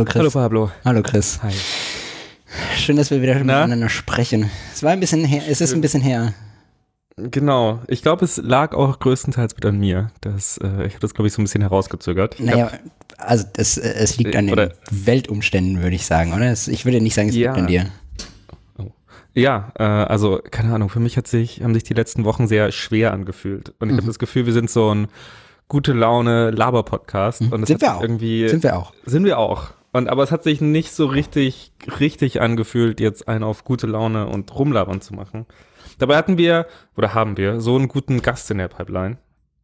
Hallo Chris. Hallo Pablo. Hallo Chris. Hi. Schön, dass wir wieder Na? miteinander sprechen. Es war ein bisschen her, es ist ein bisschen her. Genau. Ich glaube, es lag auch größtenteils wieder an mir. Das, äh, ich habe das, glaube ich, so ein bisschen herausgezögert. Ich Naja, hab, also das, äh, es liegt an den Oder- Weltumständen, würde ich sagen, oder? Es, ich würde nicht sagen, es Ja. liegt an dir. ja, äh, also keine Ahnung. Für mich hat sich, haben sich die letzten Wochen sehr schwer angefühlt. Und ich habe das Gefühl, wir sind so ein gute Laune Laber-Podcast. Und es Sind wir auch. Irgendwie, Sind wir auch. Sind wir auch. Und aber es hat sich nicht so richtig, richtig angefühlt, jetzt einen auf gute Laune und rumlabern zu machen. Dabei hatten wir, oder haben wir, so einen guten Gast in der Pipeline.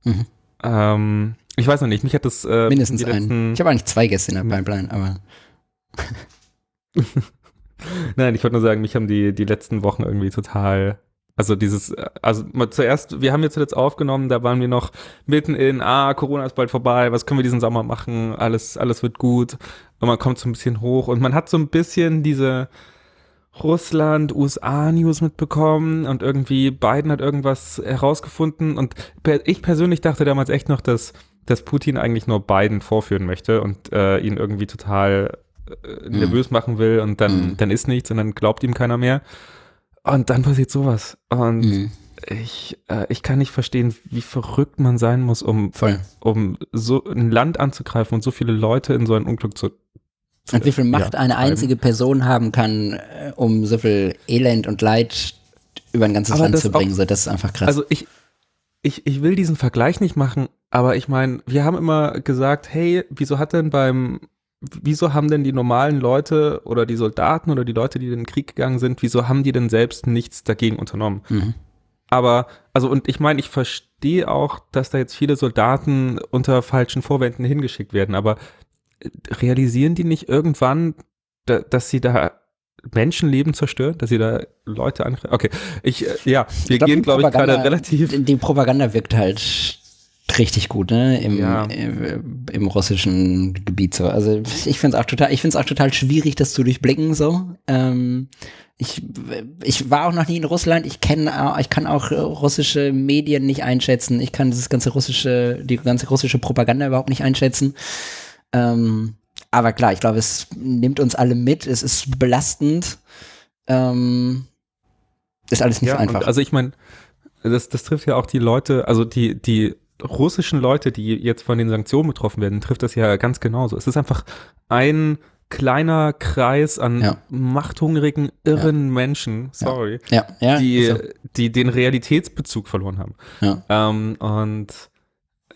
Mhm. Ähm, ich weiß noch nicht, mich hat das äh, Mindestens einen. Ich habe eigentlich zwei Gäste in der Pipeline, aber Nein, ich wollte nur sagen, mich haben die, die letzten Wochen irgendwie total, also dieses, äh, also mal zuerst, wir haben jetzt zuletzt aufgenommen, da waren wir noch mitten in, ah, Corona ist bald vorbei, was können wir diesen Sommer machen, alles, alles wird gut und man kommt so ein bisschen hoch und man hat so ein bisschen diese Russland, USA-News mitbekommen und irgendwie Biden hat irgendwas herausgefunden und ich persönlich dachte damals echt noch, dass, dass Putin eigentlich nur Biden vorführen möchte und äh, ihn irgendwie total äh, nervös machen will und dann, Mhm. dann ist nichts und dann glaubt ihm keiner mehr. Und dann passiert sowas. Und mhm, ich, äh, ich kann nicht verstehen, wie verrückt man sein muss, um, voll. um so ein Land anzugreifen und so viele Leute in so ein Unglück zu. Und wie viel Macht ja, eine treiben. einzige Person haben kann, äh, um so viel Elend und Leid über ein ganzes Aber Land zu auch- bringen, so das ist einfach krass. Also ich, ich, ich will diesen Vergleich nicht machen, aber ich meine, wir haben immer gesagt, hey, wieso hat denn beim, wieso haben denn die normalen Leute oder die Soldaten oder die Leute, die in den Krieg gegangen sind, wieso haben die denn selbst nichts dagegen unternommen? mhm. Aber, also, und ich meine, ich verstehe auch, dass da jetzt viele Soldaten unter falschen Vorwänden hingeschickt werden, aber äh, realisieren die nicht irgendwann, da, dass sie da Menschenleben zerstören, dass sie da Leute angreifen? Okay, ich, äh, ja, wir glaub, gehen, glaube ich, gerade relativ. Die Propaganda wirkt halt richtig gut, ne? Im, Ja. äh, im russischen Gebiet so. Also ich finde es auch total, ich finde es auch total schwierig, das zu durchblicken so. Ähm, ich, ich war auch noch nie in Russland. Ich kenne, ich kann auch äh, russische Medien nicht einschätzen. Ich kann das ganze russische, die ganze russische Propaganda überhaupt nicht einschätzen. Ähm, aber klar, ich glaube, es nimmt uns alle mit. Es ist belastend. Ähm, ist alles nicht so einfach. Also ich meine, das, das trifft ja auch die Leute, also die, die russischen Leute, die jetzt von den Sanktionen betroffen werden, trifft das ja ganz genauso. Es ist einfach ein kleiner Kreis an Ja. machthungrigen, irren Menschen, sorry, ja, ja. die, so. die den Realitätsbezug verloren haben. ja. Ähm, und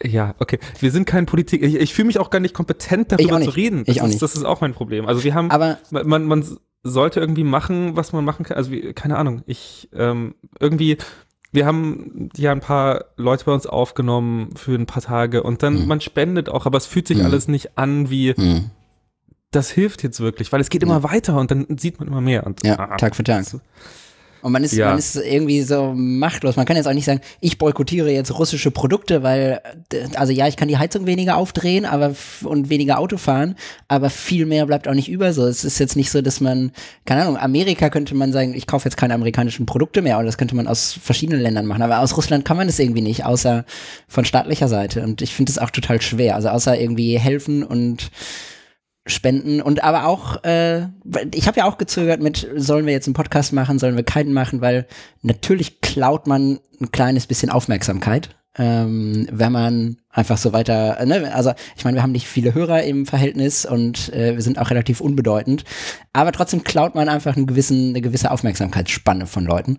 ja, okay. Wir sind kein Politik. Ich, ich fühle mich auch gar nicht kompetent, darüber auch zu nicht. reden. Das Ich auch ist, nicht. Das ist auch mein Problem. Also wir haben Aber man, man, man sollte irgendwie machen, was man machen kann. Also, wie, keine Ahnung. Ich, ähm, irgendwie, wir haben ja ein paar Leute bei uns aufgenommen für ein paar Tage und dann, Mhm. man spendet auch, aber es fühlt sich Mhm. alles nicht an wie, hm, das hilft jetzt wirklich, weil es geht immer weiter und dann sieht man immer mehr. Und, ja, ah, Tag für Tag. das- Und man ist, Ja. man ist irgendwie so machtlos. Man kann jetzt auch nicht sagen, ich boykottiere jetzt russische Produkte, weil, also ja, ich kann die Heizung weniger aufdrehen, aber und weniger Auto fahren, aber viel mehr bleibt auch nicht über. So, es ist jetzt nicht so, dass man, keine Ahnung, Amerika könnte man sagen, ich kaufe jetzt keine amerikanischen Produkte mehr, oder das könnte man aus verschiedenen Ländern machen. Aber aus Russland kann man das irgendwie nicht, außer von staatlicher Seite. Und ich finde es auch total schwer. Also außer irgendwie helfen und spenden und aber auch, äh, ich habe ja auch gezögert mit, sollen wir jetzt einen Podcast machen, sollen wir keinen machen, weil natürlich klaut man ein kleines bisschen Aufmerksamkeit, ähm, wenn man einfach so weiter, ne, also ich meine, wir haben nicht viele Hörer im Verhältnis und äh, wir sind auch relativ unbedeutend, aber trotzdem klaut man einfach einen gewissen, eine gewisse Aufmerksamkeitsspanne von Leuten.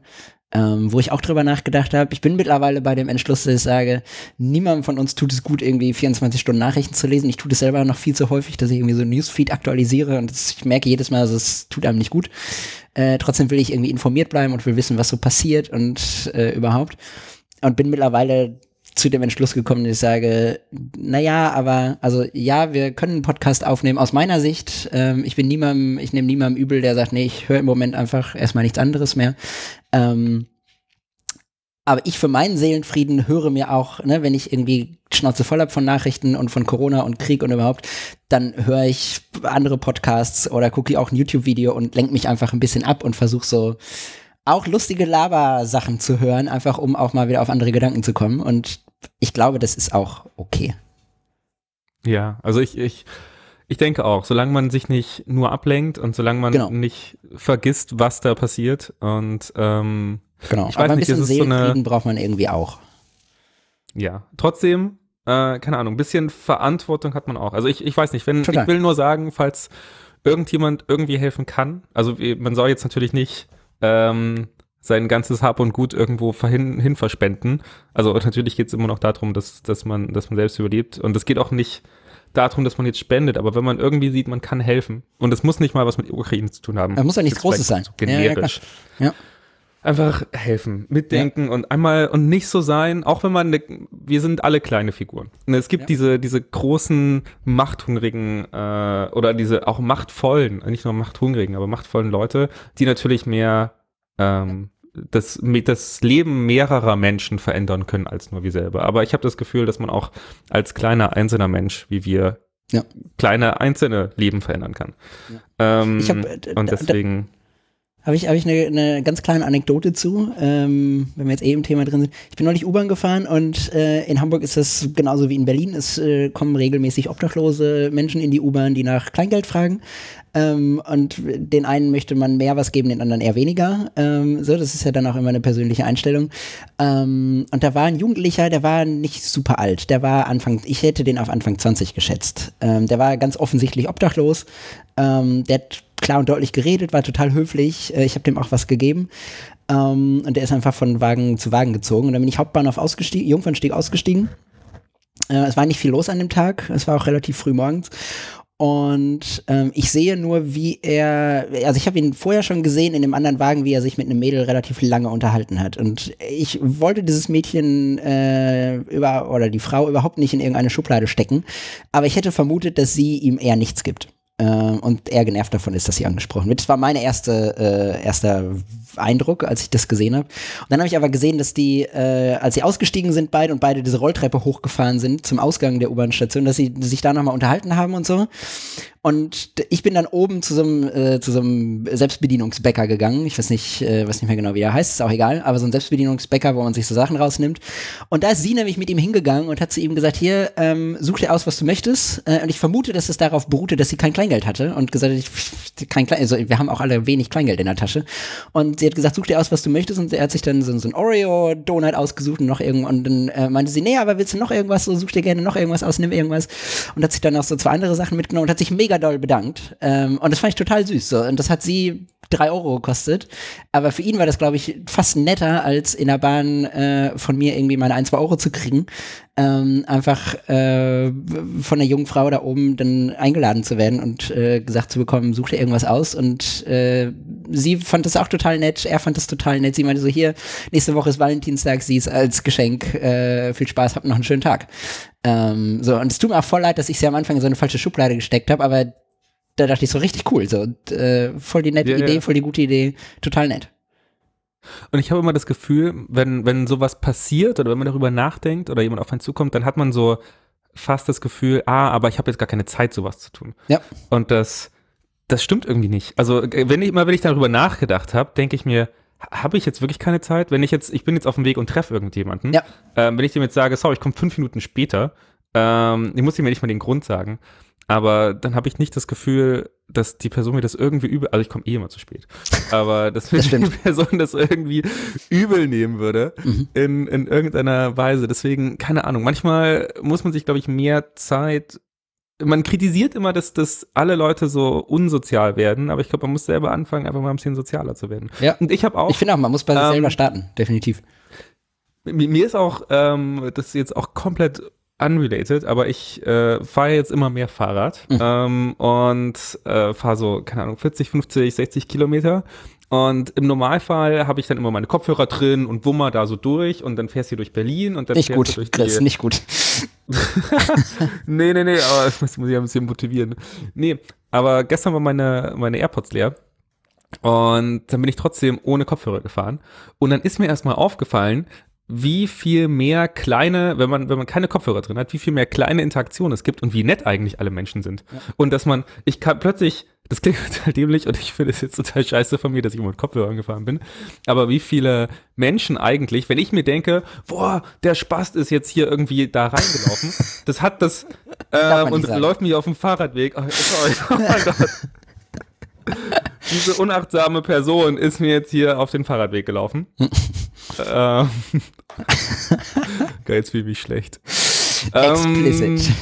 Ähm, wo ich auch drüber nachgedacht habe. Ich bin mittlerweile bei dem Entschluss, dass ich sage, niemandem von uns tut es gut, irgendwie 24 Stunden Nachrichten zu lesen. Ich tue das selber noch viel zu häufig, dass ich irgendwie so Newsfeed aktualisiere und das, ich merke jedes Mal, also es tut einem nicht gut. Äh, trotzdem will ich irgendwie informiert bleiben und will wissen, was so passiert und äh, überhaupt. Und bin mittlerweile zu dem Entschluss gekommen, dass ich sage, naja, aber, also ja, wir können einen Podcast aufnehmen aus meiner Sicht. Ähm, ich bin niemandem, ich nehme niemandem übel, der sagt, nee, ich höre im Moment einfach erstmal nichts anderes mehr. Ähm, aber ich für meinen Seelenfrieden höre mir auch, ne, wenn ich irgendwie Schnauze voll hab von Nachrichten und von Corona und Krieg und überhaupt, dann höre ich andere Podcasts oder gucke auch ein YouTube-Video und lenke mich einfach ein bisschen ab und versuche so auch lustige Laber-Sachen zu hören, einfach um auch mal wieder auf andere Gedanken zu kommen. Und ich glaube, das ist auch okay. Ja, also ich, ich, Ich denke auch, solange man sich nicht nur ablenkt und solange man Genau. nicht vergisst, was da passiert und ähm, Genau. Ich Aber weiß ein nicht, bisschen es ist so eine- Seelenfrieden braucht man irgendwie auch. ja, trotzdem, äh, keine Ahnung, ein bisschen Verantwortung hat man auch. Also ich, ich weiß nicht, wenn Total. ich will nur sagen, falls irgendjemand irgendwie helfen kann, also man soll jetzt natürlich nicht ähm, sein ganzes Hab und Gut irgendwo hin, hin verspenden. Also natürlich geht es immer noch darum, dass, dass, man, dass man selbst überlebt. Und es geht auch nicht darum, dass man jetzt spendet, aber wenn man irgendwie sieht, man kann helfen. Und es muss nicht mal was mit der Ukraine zu tun haben. Da muss ja nichts Großes sein. So Ja, ja, generisch. Ja. Einfach helfen, mitdenken und einmal und nicht so sein, auch wenn man, ne, wir sind alle kleine Figuren. Und es gibt Ja. diese, diese großen, machthungrigen äh, oder diese auch machtvollen, nicht nur machthungrigen, aber machtvollen Leute, die natürlich mehr ähm, das, das Leben mehrerer Menschen verändern können als nur wir selber. Aber ich habe das Gefühl, dass man auch als kleiner einzelner Mensch, wie wir, Ja. kleine einzelne Leben verändern kann. Ähm, Ich hab, äh, und deswegen. Habe ich, hab ich eine, eine ganz kleine Anekdote zu, ähm, wenn wir jetzt eh im Thema drin sind. Ich bin neulich U-Bahn gefahren und äh, in Hamburg ist das genauso wie in Berlin. Es äh, kommen regelmäßig obdachlose Menschen in die U-Bahn, die nach Kleingeld fragen. Ähm, und den einen möchte man mehr was geben, den anderen eher weniger. Ähm, so, das ist ja dann auch immer eine persönliche Einstellung. Ähm, und da war ein Jugendlicher, der war nicht super alt. Der war Anfang, ich hätte den auf Anfang 20 geschätzt. Ähm, der war ganz offensichtlich obdachlos. Ähm, der hat klar und deutlich geredet, war total höflich. Äh, ich habe dem auch was gegeben. Ähm, und der ist einfach von Wagen zu Wagen gezogen. Und dann bin ich Hauptbahnhof ausgestiegen, Jungfernstieg ausgestiegen. Äh, es war nicht viel los an dem Tag. Es war auch relativ früh morgens. Und ähm, ich sehe nur, wie er, also ich habe ihn vorher schon gesehen in dem anderen Wagen, wie er sich mit einem Mädel relativ lange unterhalten hat. Und ich wollte dieses Mädchen äh, über oder die Frau überhaupt nicht in irgendeine Schublade stecken, aber ich hätte vermutet, dass sie ihm eher nichts gibt. Äh, und er genervt davon ist, dass sie angesprochen wird. Das war mein erste, äh, erster Eindruck, als ich das gesehen habe. Und dann habe ich aber gesehen, dass die, äh, als sie ausgestiegen sind beide und beide diese Rolltreppe hochgefahren sind zum Ausgang der U-Bahn-Station, dass sie sich da nochmal unterhalten haben und so. Und ich bin dann oben zu so einem, äh, zu so einem Selbstbedienungsbäcker gegangen. Ich weiß nicht, äh, weiß nicht mehr genau, wie er heißt, ist auch egal, aber so ein Selbstbedienungsbäcker, wo man sich so Sachen rausnimmt. Und da ist sie nämlich mit ihm hingegangen und hat zu ihm gesagt, hier, ähm, such dir aus, was du möchtest. Äh, und ich vermute, dass es darauf beruhte, dass sie kein Kleingeld hatte und gesagt hat, ich, kein Klein, also wir haben auch alle wenig Kleingeld in der Tasche. Und sie hat gesagt, such dir aus, was du möchtest. Und er hat sich dann so, so ein Oreo-Donut ausgesucht und noch irgendwas. Und dann äh, meinte sie, nee, aber willst du noch irgendwas? So, such dir gerne noch irgendwas aus, nimm irgendwas. Und hat sich dann auch so zwei andere Sachen mitgenommen und hat sich mega doll bedankt. Ähm, und das fand ich total süß. So. Und das hat sie drei Euro gekostet. Aber für ihn war das, glaube ich, fast netter, als in der Bahn äh, von mir irgendwie meine ein, zwei Euro zu kriegen. Ähm, einfach äh, von der jungen Frau da oben dann eingeladen zu werden und äh, gesagt zu bekommen, such dir irgendwas aus. Und äh, sie fand das auch total nett, er fand das total nett. Sie meinte so, hier, nächste Woche ist Valentinstag, sie ist als Geschenk. Äh, viel Spaß, habt noch einen schönen Tag. Ähm, so, und es tut mir auch voll leid, dass ich sie am Anfang in so eine falsche Schublade gesteckt habe, aber da dachte ich so richtig cool. So, äh, voll die nette Ja, ja. Idee, voll die gute Idee, total nett. Und ich habe immer das Gefühl, wenn, wenn sowas passiert oder wenn man darüber nachdenkt oder jemand auf einen zukommt, dann hat man so fast das Gefühl, ah, aber ich habe jetzt gar keine Zeit, sowas zu tun. Ja. Und das, das stimmt irgendwie nicht. Also äh, wenn ich immer, wenn ich darüber nachgedacht habe, denke ich mir, habe ich jetzt wirklich keine Zeit? Wenn ich jetzt, ich bin jetzt auf dem Weg und treffe irgendjemanden, Ja. ähm, wenn ich dem jetzt sage, sorry, ich komme fünf Minuten später, ähm, ich muss ihm ja nicht mal den Grund sagen, aber dann habe ich nicht das Gefühl, dass die Person mir das irgendwie übel, also ich komme eh immer zu spät, aber dass mir Das die. Person das irgendwie übel nehmen würde Mhm. in, in irgendeiner Weise. Deswegen, keine Ahnung, manchmal muss man sich, glaube ich, mehr Zeit man kritisiert immer, dass, dass alle Leute so unsozial werden, aber ich glaube, man muss selber anfangen, einfach mal ein bisschen sozialer zu werden. Ja. Und ich habe auch, Ich finde auch, man muss bei sich Ähm, selber starten, definitiv. mir, mir ist auch, ähm, das ist jetzt auch komplett unrelated, aber ich äh, fahre jetzt immer mehr Fahrrad Mhm. ähm, und äh, fahre so, keine Ahnung, 40, 50, 60 Kilometer. Und im Normalfall habe ich dann immer meine Kopfhörer drin und wummer da so durch und dann fährst du durch Berlin und dann Nicht fährst gut, du durch Chris, die, nicht gut. nee, nee, nee, aber das muss, ich ein bisschen motivieren. Nee, aber gestern war meine, meine AirPods leer. Und dann bin ich trotzdem ohne Kopfhörer gefahren. Und dann ist mir erstmal aufgefallen, wie viel mehr kleine, wenn man, wenn man keine Kopfhörer drin hat, wie viel mehr kleine Interaktionen es gibt und wie nett eigentlich alle Menschen sind. Ja. Und dass man, ich kann plötzlich, das klingt total dämlich und ich finde es jetzt total scheiße von mir, dass ich immer mit Kopfhörern gefahren bin. Aber wie viele Menschen eigentlich, wenn ich mir denke, boah, der Spast ist jetzt hier irgendwie da reingelaufen, das hat das, äh, und läuft mir auf dem Fahrradweg. Oh, sorry, oh mein Gott. Diese unachtsame Person ist mir jetzt hier auf den Fahrradweg gelaufen. ähm, Geil, jetzt fühle ich mich schlecht. Explicit.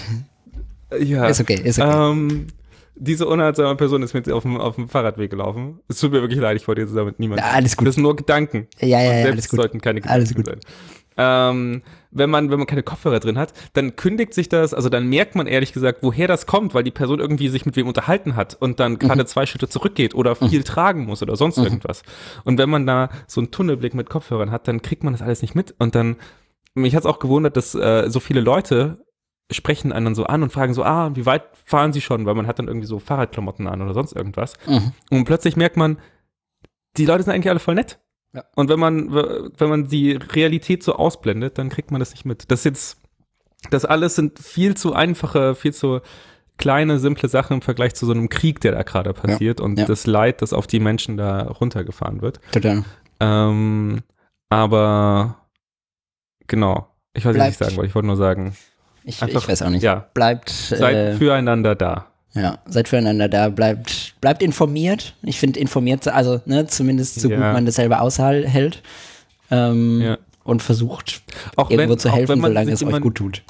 Ähm, ja. Ist okay, ist okay. Ähm, diese unachtsame Person ist mir auf dem, auf dem Fahrradweg gelaufen. Es tut mir wirklich leid, ich wollte jetzt damit niemanden. Ja, alles gut. Das sind nur Gedanken. Ja, ja, ja. Alles gut. sollten keine Gedanken alles gut. sein. Ähm, wenn man, wenn man keine Kopfhörer drin hat, dann kündigt sich das, also dann merkt man ehrlich gesagt, woher das kommt, weil die Person irgendwie sich mit wem unterhalten hat und dann gerade mhm. zwei Schritte zurückgeht oder mhm. viel mhm. tragen muss oder sonst mhm. irgendwas. Und wenn man da so einen Tunnelblick mit Kopfhörern hat, dann kriegt man das alles nicht mit und dann, mich hat es auch gewundert, dass äh, so viele Leute sprechen einen dann so an und fragen so, ah, wie weit fahren sie schon? Weil man hat dann irgendwie so Fahrradklamotten an oder sonst irgendwas. Mhm. Und plötzlich merkt man, die Leute sind eigentlich alle voll nett. Ja. Und wenn man, wenn man die Realität so ausblendet, dann kriegt man das nicht mit. Das jetzt, das alles sind viel zu einfache, viel zu kleine, simple Sachen im Vergleich zu so einem Krieg, der da gerade passiert ja. und ja. das Leid, das auf die Menschen da runtergefahren wird. Total. Ähm, aber genau, ich weiß nicht sagen, weil ich wollte nur sagen. Ich, einfach, ich weiß auch nicht. Ja, bleibt. Seid äh, füreinander da. Ja, seid füreinander da, bleibt, bleibt informiert. Ich finde informiert, also ne, zumindest so ja. gut man das selber aushält. Ähm, ja. Und versucht auch irgendwo wenn, zu helfen, solange es euch gut tut.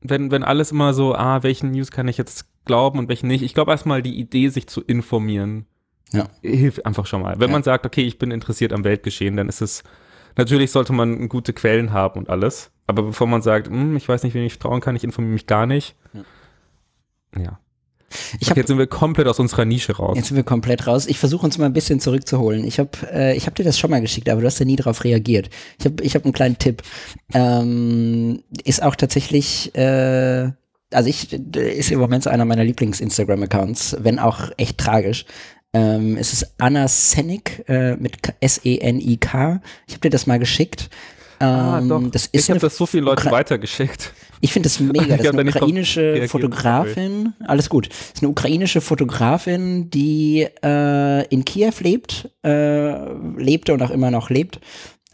Wenn, wenn alles immer so, ah, welchen News kann ich jetzt glauben und welchen nicht. Ich glaube erstmal die Idee, sich zu informieren, ja. hilft einfach schon mal. Wenn man sagt, okay, ich bin interessiert am Weltgeschehen, dann ist es, natürlich sollte man gute Quellen haben und alles. Aber bevor man sagt, hm, ich weiß nicht, wem ich trauen kann, ich informiere mich gar nicht. ja. Ich hab, jetzt sind wir komplett aus unserer Nische raus. Jetzt sind wir komplett raus. Ich versuche uns mal ein bisschen zurückzuholen. Ich habe äh, hab dir das schon mal geschickt, aber du hast ja nie darauf reagiert. Ich habe ich hab einen kleinen Tipp. Ähm, ist auch tatsächlich, äh, also ich ist im Moment so einer meiner Lieblings-Instagram-Accounts, wenn auch echt tragisch. Ähm, es ist Anna Senik äh, mit S-E-N-I-K. Ich habe dir das mal geschickt. Ah, ähm, doch. Das ich habe das so vielen Leuten weitergeschickt. Ich finde das mega. Das ist eine ukrainische Fotografin. Alles gut. Das ist eine ukrainische Fotografin, die äh, in Kiew lebt, äh, lebte und auch immer noch lebt.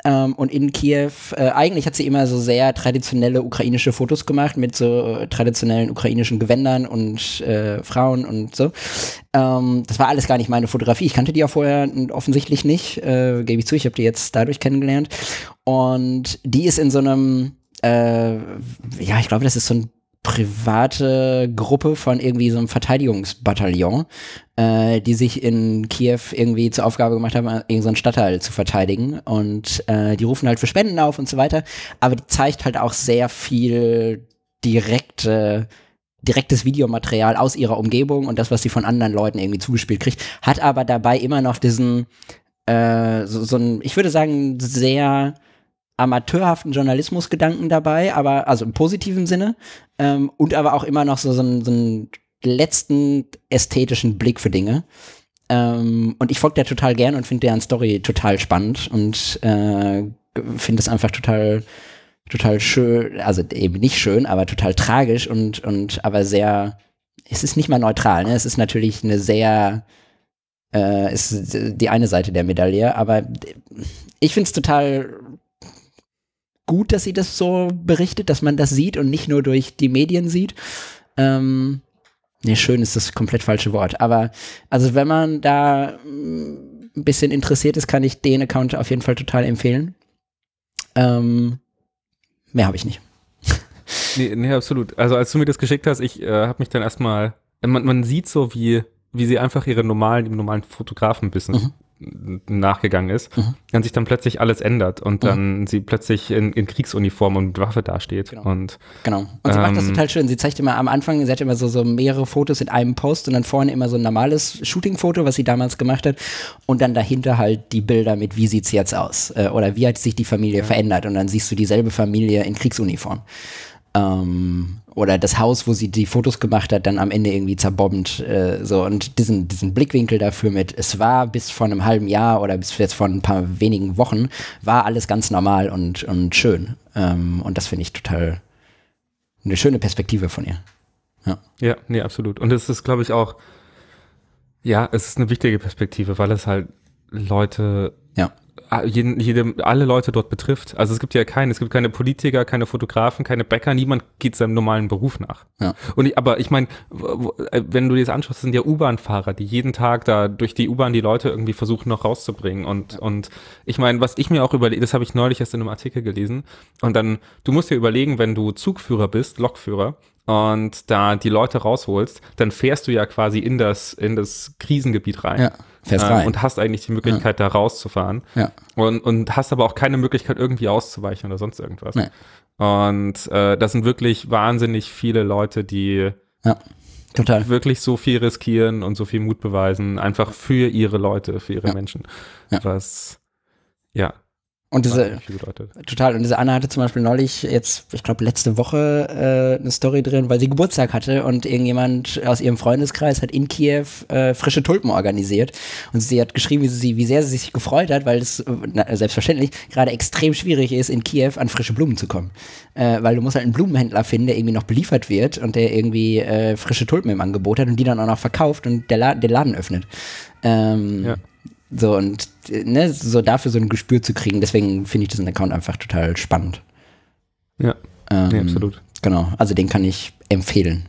Ähm, und in Kiew, äh, eigentlich hat sie immer so sehr traditionelle ukrainische Fotos gemacht mit so äh, traditionellen ukrainischen Gewändern und äh, Frauen und so. Ähm, das war alles gar nicht meine Fotografie. Ich kannte die auch vorher offensichtlich nicht, äh, gebe ich zu. Ich habe die jetzt dadurch kennengelernt. Und die ist in so einem äh, ja, ich glaube, das ist so eine private Gruppe von irgendwie so einem Verteidigungsbataillon, äh, die sich in Kiew irgendwie zur Aufgabe gemacht haben, irgendeinen so Stadtteil zu verteidigen. Und äh, die rufen halt für Spenden auf und so weiter. Aber die zeigt halt auch sehr viel direkte direktes Videomaterial aus ihrer Umgebung und das, was sie von anderen Leuten irgendwie zugespielt kriegt, hat aber dabei immer noch diesen, äh, so, so ein, ich würde sagen, sehr amateurhaften Journalismusgedanken dabei, aber also im positiven Sinne ähm, und aber auch immer noch so, so, einen, so einen letzten ästhetischen Blick für Dinge. Ähm, und ich folge der total gern und finde deren Story total spannend und äh, finde es einfach total total schön, also eben nicht schön, aber total tragisch und und aber sehr es ist nicht mal neutral, ne? Es ist natürlich eine sehr äh, ist die eine Seite der Medaille, aber ich finde es total gut, dass sie das so berichtet, dass man das sieht und nicht nur durch die Medien sieht. Ähm, nee, schön ist das komplett falsche Wort. Aber also wenn man da mm, ein bisschen interessiert ist, kann ich den Account auf jeden Fall total empfehlen. Ähm, mehr habe ich nicht. Nee, nee, absolut. Also als du mir das geschickt hast, ich äh, habe mich dann erstmal, man, man sieht so, wie, wie sie einfach ihre normalen, im normalen Fotografen-Business mhm nachgegangen ist, mhm. dann sich dann plötzlich alles ändert und mhm. dann mhm. sie plötzlich in, in, Kriegsuniform und mit Waffe dasteht. Genau. Und, genau. Und sie ähm, macht das ähm, total schön. Sie zeigt immer am Anfang, sie hat immer so, so mehrere Fotos in einem Post und dann vorne immer so ein normales Shooting-Foto, was sie damals gemacht hat. Und dann dahinter halt die Bilder mit, wie sieht's jetzt aus? Äh, oder wie hat sich die Familie ja. verändert? Und dann siehst du dieselbe Familie in Kriegsuniform. Ähm, oder das Haus, wo sie die Fotos gemacht hat, dann am Ende irgendwie zerbombt. Äh, so und diesen, diesen Blickwinkel dafür mit, es war bis vor einem halben Jahr oder bis jetzt vor ein paar wenigen Wochen, war alles ganz normal und, und schön. Ähm, und das finde ich total eine schöne Perspektive von ihr. Ja, ja nee, absolut. Und es ist, glaube ich, auch, ja, es ist eine wichtige Perspektive, weil es halt Leute jeden, jede, alle Leute dort betrifft. Also es gibt ja keine, es gibt keine Politiker, keine Fotografen, keine Bäcker, niemand geht seinem normalen Beruf nach. Ja. Und ich, aber ich meine, äh, wenn du dir das anschaust, sind ja U-Bahn-Fahrer, die jeden Tag da durch die U-Bahn die Leute irgendwie versuchen noch rauszubringen. Und, ja. und ich meine, was ich mir auch überlege, das habe ich neulich erst in einem Artikel gelesen. Und dann, du musst dir überlegen, wenn du Zugführer bist, Lokführer, und da die Leute rausholst, dann fährst du ja quasi in das, in das Krisengebiet rein. Ja, fährst rein. und hast eigentlich die Möglichkeit, ja. da rauszufahren. Ja. Und, und hast aber auch keine Möglichkeit, irgendwie auszuweichen oder sonst irgendwas. Nee. Und äh, das sind wirklich wahnsinnig viele Leute, die ja, total. wirklich so viel riskieren und so viel Mut beweisen, einfach für ihre Leute, für ihre Ja. Menschen. Ja. Was, ja, Und diese. Total. Und diese Anna hatte zum Beispiel neulich jetzt, ich glaube, letzte Woche äh, eine Story drin, weil sie Geburtstag hatte und irgendjemand aus ihrem Freundeskreis hat in Kiew äh, frische Tulpen organisiert. Und sie hat geschrieben, wie, sie, wie sehr sie sich gefreut hat, weil es na, selbstverständlich gerade extrem schwierig ist, in Kiew an frische Blumen zu kommen. Äh, weil du musst halt einen Blumenhändler finden, der irgendwie noch beliefert wird und der irgendwie äh, frische Tulpen im Angebot hat und die dann auch noch verkauft und der La den Laden öffnet. Ähm, Ja. So und ne, so dafür so ein Gespür zu kriegen, deswegen finde ich diesen Account einfach total spannend. Ja, Ähm, nee, absolut. Genau, also den kann ich empfehlen.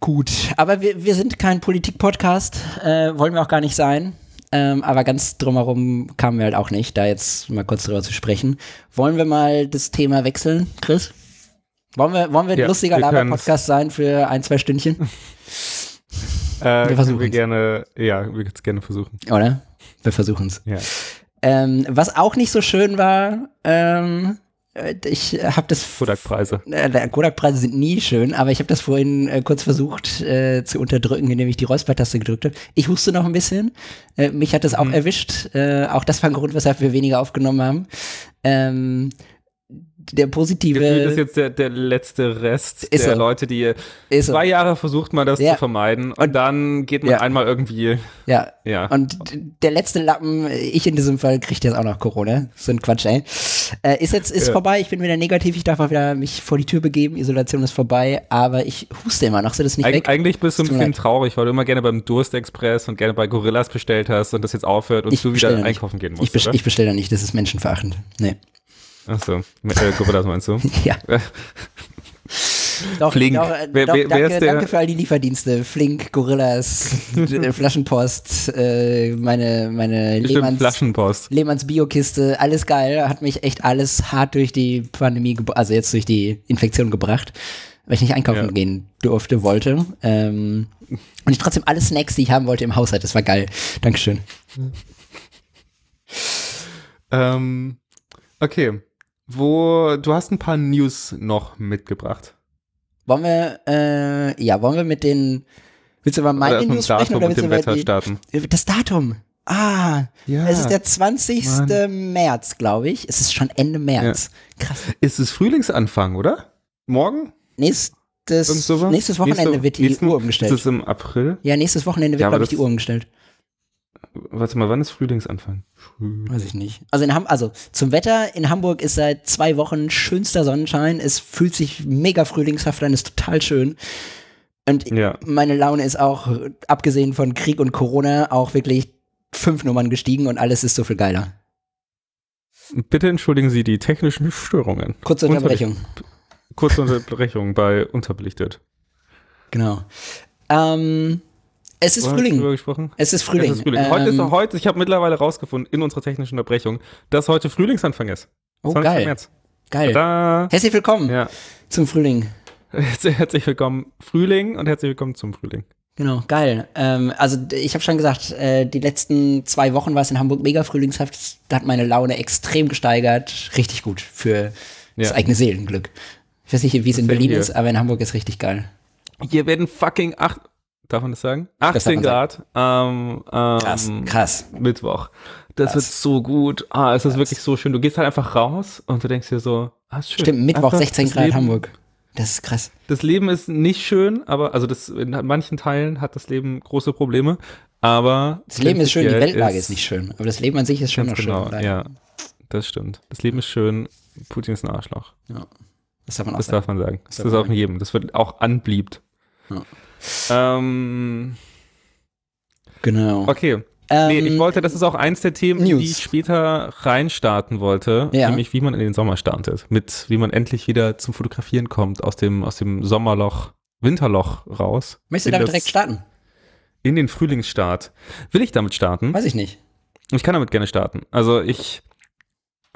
Gut, aber wir, wir sind kein Politik-Podcast, äh, wollen wir auch gar nicht sein. Ähm, aber ganz drumherum kamen wir halt auch nicht, da jetzt mal kurz drüber zu sprechen. Wollen wir mal das Thema wechseln, Chris? Wollen wir, wollen wir ein Ja, lustiger Laber-Podcast sein für ein, zwei Stündchen? Äh, wir versuchen's. wir gerne, ja, wir können es gerne versuchen. Oder? Wir versuchen es. Ja. Ähm, was auch nicht so schön war, ähm, äh, ich habe das Kodak-Preise. Äh, Kodak-Preise sind nie schön, aber ich habe das vorhin äh, kurz versucht äh, zu unterdrücken, indem ich die Räuspertaste gedrückt habe. Ich huste noch ein bisschen. Äh, mich hat das auch Mhm. erwischt. Äh, auch das war ein Grund, weshalb wir weniger aufgenommen haben. Ähm, der positive Gefühlt ist jetzt der, der letzte Rest Ist der so. Leute, die ist so. zwei Jahre versucht man das Ja. zu vermeiden und, dann geht man Ja. einmal irgendwie, ja. ja. Und der letzte Lappen, ich in diesem Fall, kriegt jetzt auch noch Corona. So ein Quatsch, ey. Äh, ist jetzt, ist Ja. vorbei, ich bin wieder negativ, ich darf auch wieder mich vor die Tür begeben, Isolation ist vorbei, aber ich huste immer noch, so das nicht Eig weg. eigentlich bist du ein bisschen traurig, weil du immer gerne beim Durstexpress und gerne bei Gorillas bestellt hast und das jetzt aufhört und Ich du wieder nicht. einkaufen gehen Ich, musst, best oder? ich bestelle da nicht, das ist menschenverachtend. Nee. Achso, äh, Gorillas meinst du? Ja. Doch, Flink. Doch, äh, Wer- doch, wer- wer danke, ist der- danke für all die Lieferdienste. Flink, Gorillas, äh, Flaschenpost, äh, meine, meine Lehmanns, Flaschenpost. Lehmanns Biokiste, alles geil. Hat mich echt alles hart durch die Pandemie, also jetzt durch die Infektion gebracht, weil ich nicht einkaufen Ja. gehen durfte, wollte. Ähm, und ich trotzdem alle Snacks, die ich haben wollte, im Haushalt. Das war geil. Dankeschön. Ähm, okay. Wo, du hast ein paar News noch mitgebracht. Wollen wir, äh, ja, wollen wir mit den, willst du über Oder meine mit dem News sprechen Datum oder willst du dem Wetter die, starten. Das Datum. Ah, Ja. es ist der 20. Mann. März, glaube ich. Es ist schon Ende März. Krass. Ist es Frühlingsanfang, oder? Morgen? Nächstes, nächstes Wochenende Nächste- wird die nächsten- Uhr umgestellt. Ist es im April? ja, nächstes Wochenende wird, Ja, glaube ich, die Uhr umgestellt. Warte mal, wann ist Frühlingsanfang? Früh- Weiß ich nicht. Also, in Ham also zum Wetter in Hamburg ist seit zwei Wochen schönster Sonnenschein. Es fühlt sich mega frühlingshaft an, ist total schön. Und Ja. meine Laune ist auch, abgesehen von Krieg und Corona, auch wirklich fünf Nummern gestiegen und alles ist so viel geiler. Bitte entschuldigen Sie die technischen Störungen. Kurze Unterbrechung. Kurze Unterbrechung bei Unterbelichtet. Genau. Ähm, es ist Frühling. gesprochen? Es ist Frühling. Es ist Frühling. Heute ist Ähm, heute, ich habe mittlerweile rausgefunden in unserer technischen Unterbrechung, dass heute Frühlingsanfang ist. oh, 20. geil. März. Geil. Da. Herzlich willkommen Ja. zum Frühling. Herzlich willkommen Frühling und herzlich willkommen zum Frühling. Genau, geil. Ähm, also ich habe schon gesagt, äh, die letzten zwei Wochen war es in Hamburg mega frühlingshaft. Da hat meine Laune extrem gesteigert. Richtig gut für das Ja. eigene Seelenglück. Ich weiß nicht, wie es in Berlin here. ist, aber in Hamburg ist richtig geil. Hier werden fucking acht, Darf man das sagen? darf 18 man Grad am ähm, Krass, krass. Mittwoch. Das Krass. wird so gut. Ah, es ist Krass. wirklich so schön. Du gehst halt einfach raus und du denkst dir so, ah, ist schön. Stimmt, Mittwoch Einfach 16 das Grad Leben, Hamburg. Das ist krass. Das Leben ist nicht schön, aber also das in manchen Teilen hat das Leben große Probleme. Aber Das Leben ist schön, die Weltlage ist nicht schön. Aber das Leben an sich ist schon noch genau, schön. ja. Das stimmt. Das Leben ist schön. Putin ist ein Arschloch. Ja. Das darf man auch Das sagen. darf man sagen. Das darf ist auch in jedem. Das wird auch anbliebt. Ja. Ähm, Genau. okay. Ähm, Nee, ich wollte, das ist auch eins der Themen, News. die ich später reinstarten wollte, Ja. nämlich wie man in den Sommer startet, mit wie man endlich wieder zum Fotografieren kommt, aus dem, aus dem Sommerloch, Winterloch raus. Möchtest du damit direkt starten? In den Frühlingsstart. Will ich damit starten? Weiß ich nicht. Ich kann damit gerne starten. Also ich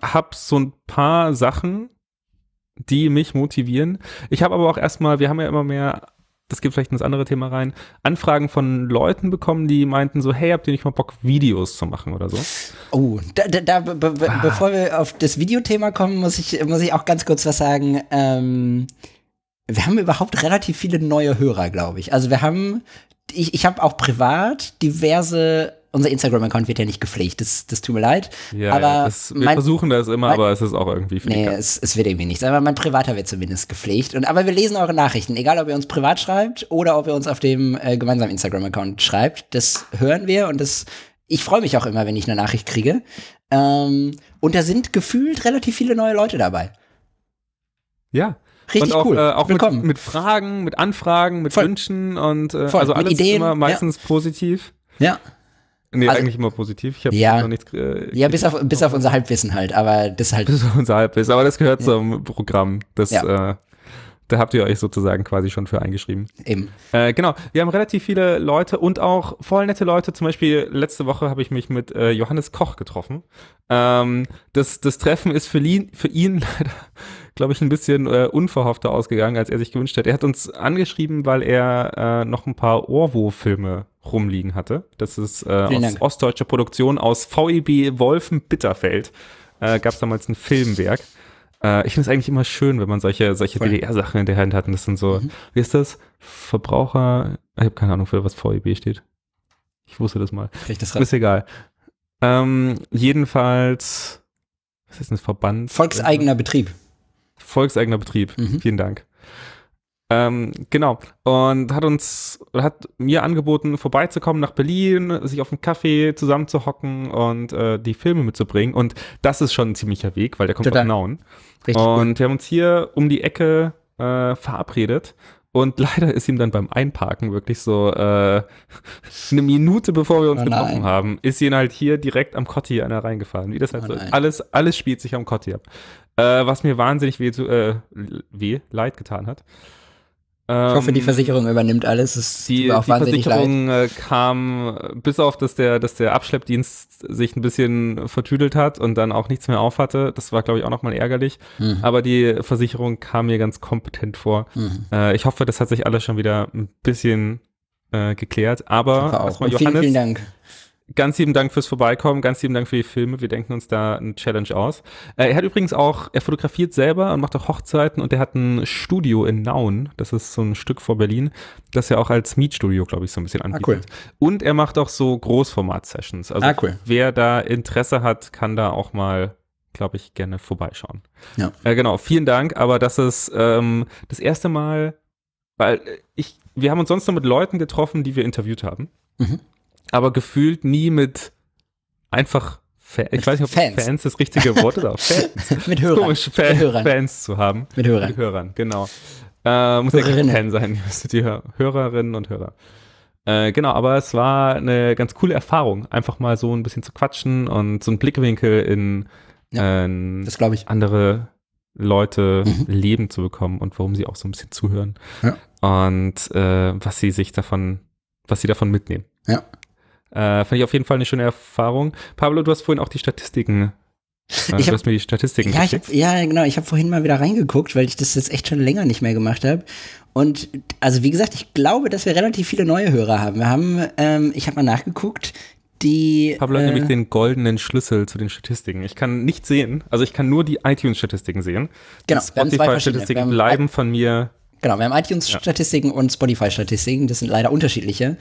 habe so ein paar Sachen, die mich motivieren. Ich habe aber auch erstmal, wir haben ja immer mehr, das geht vielleicht ins andere Thema rein, Anfragen von Leuten bekommen, die meinten so, hey, habt ihr nicht mal Bock, Videos zu machen oder so? Oh, da, da, da be, be, Ah. bevor wir auf das Videothema kommen, muss ich, muss ich auch ganz kurz was sagen. Ähm, wir haben überhaupt relativ viele neue Hörer, glaube ich. Also wir haben, ich, ich habe auch privat diverse, unser Instagram-Account wird ja nicht gepflegt, das, das tut mir leid. Ja, aber ja, das, wir mein- versuchen das immer, mein- aber es ist auch irgendwie Nee, es, es wird irgendwie nichts. Aber mein privater wird zumindest gepflegt. Und, aber wir lesen eure Nachrichten, egal ob ihr uns privat schreibt oder ob ihr uns auf dem äh, gemeinsamen Instagram-Account schreibt. Das hören wir und das, ich freue mich auch immer, wenn ich eine Nachricht kriege. Ähm, und da sind gefühlt relativ viele neue Leute dabei. Ja. Richtig und auch, cool. äh, auch mit, Willkommen. mit Fragen, mit Anfragen, mit Voll. Wünschen und äh, also mit alles Ideen, immer ja. meistens positiv. ja. Nee, Also- eigentlich immer positiv. Ich habe Ja. noch nichts äh, Ja, bis auf, bis auf unser Halbwissen halt, aber das halt. bis auf unser Halbwiss. Aber das gehört zum Programm. Das, Ja. äh, da habt ihr euch sozusagen quasi schon für eingeschrieben. Eben. Äh, genau, wir haben relativ viele Leute und auch voll nette Leute. Zum Beispiel letzte Woche habe ich mich mit äh, Johannes Koch getroffen. Ähm, das, das Treffen ist für ihn, für ihn leider, glaube ich, ein bisschen äh, unverhoffter ausgegangen, als er sich gewünscht hat. Er hat uns angeschrieben, weil er äh, noch ein paar Orwo-Filme rumliegen hatte. Das ist äh, Vielen aus Dank. ostdeutscher Produktion aus VEB Wolfen-Bitterfeld. Äh, Gab es damals ein Filmwerk. Äh, ich finde es eigentlich immer schön, wenn man solche, solche. DDR-Sachen in der Hand hat. Und das sind so, Mhm. wie ist das? Verbraucher, ich habe keine Ahnung, für was VEB steht. Ich wusste das mal. Das. Ist egal. Ähm, jedenfalls, was ist denn das Verband? Volkseigener Betrieb. Volkseigener Betrieb. Mhm. Vielen Dank. Ähm, genau. Und hat uns, hat mir angeboten, vorbeizukommen nach Berlin, sich auf einen Kaffee zusammenzuhocken und äh, die Filme mitzubringen. Und das ist schon ein ziemlicher Weg, weil der kommt Total. aus Nauen. Richtig und gut. wir haben uns hier um die Ecke äh, verabredet. Und leider ist ihm dann beim Einparken wirklich so äh, eine Minute bevor wir uns Oh getroffen haben, ist ihn halt hier direkt am Kotti einer reingefahren. Wie das halt Oh so ist. Alles, alles spielt sich am Kotti ab. Äh, was mir wahnsinnig weh, zu, äh, weh, leid getan hat. Ich hoffe, die Ähm, Versicherung übernimmt alles. Es tut die, auch die wahnsinnig leid. Versicherung äh, kam, bis auf, dass der, dass der Abschleppdienst sich ein bisschen vertüdelt hat und dann auch nichts mehr aufhatte. Das war, glaube ich, auch nochmal ärgerlich. Mhm. Aber die Versicherung kam mir ganz kompetent vor. Mhm. Äh, ich hoffe, das hat sich alles schon wieder ein bisschen äh, geklärt. Aber auch. erstmal Und vielen, Johannes, vielen Dank. Ganz lieben Dank fürs Vorbeikommen, ganz lieben Dank für die Filme. Wir denken uns da eine Challenge aus. Äh, er hat übrigens auch, er fotografiert selber und macht auch Hochzeiten und er hat ein Studio in Nauen. Das ist so ein Stück vor Berlin, das er auch als Mietstudio, glaube ich, so ein bisschen anbietet. cool. Und er macht auch so Großformat-Sessions. Also Ah, cool. wer da Interesse hat, kann da auch mal, glaube ich, gerne vorbeischauen. Ja. Äh, genau, vielen Dank. Aber das ist ähm, das erste Mal, weil äh, ich, wir haben uns sonst nur mit Leuten getroffen, die wir interviewt haben Mhm. Aber gefühlt nie mit einfach Fa ich Mit weiß nicht, ob Fans. Fans, das richtige Wort ist, aber Fans. Mit Hörern. Komisch, Mit Fan, Hörern. Fans zu haben. Mit Hörern. Mit Hörern, genau. Äh, muss ja kein Hörerinnen. Fan sein, die Hör Hörerinnen und Hörer. Äh, genau, aber es war eine ganz coole Erfahrung, einfach mal so ein bisschen zu quatschen und so einen Blickwinkel in Ja, äh, Das glaube ich. andere Leute Mhm. Leben zu bekommen und warum sie auch so ein bisschen zuhören. Ja. Und äh, was sie sich davon, was sie davon mitnehmen. Ja. Äh, fand ich auf jeden Fall eine schöne Erfahrung. Pablo, du hast vorhin auch die Statistiken. Äh, Ich du hab- hast mir die Statistiken Ja, hab, ja, genau. Ich habe vorhin mal wieder reingeguckt, weil ich das jetzt echt schon länger nicht mehr gemacht habe. Und also wie gesagt, ich glaube, dass wir relativ viele neue Hörer haben. Wir haben, ähm, ich habe mal nachgeguckt, die. Pablo hat äh, nämlich den goldenen Schlüssel zu den Statistiken. Ich kann nicht sehen, also ich kann nur die iTunes-Statistiken sehen. Genau, die Spotify-Statistiken bleiben von mir Genau, wir haben iTunes-Statistiken und Spotify-Statistiken, das sind leider unterschiedliche.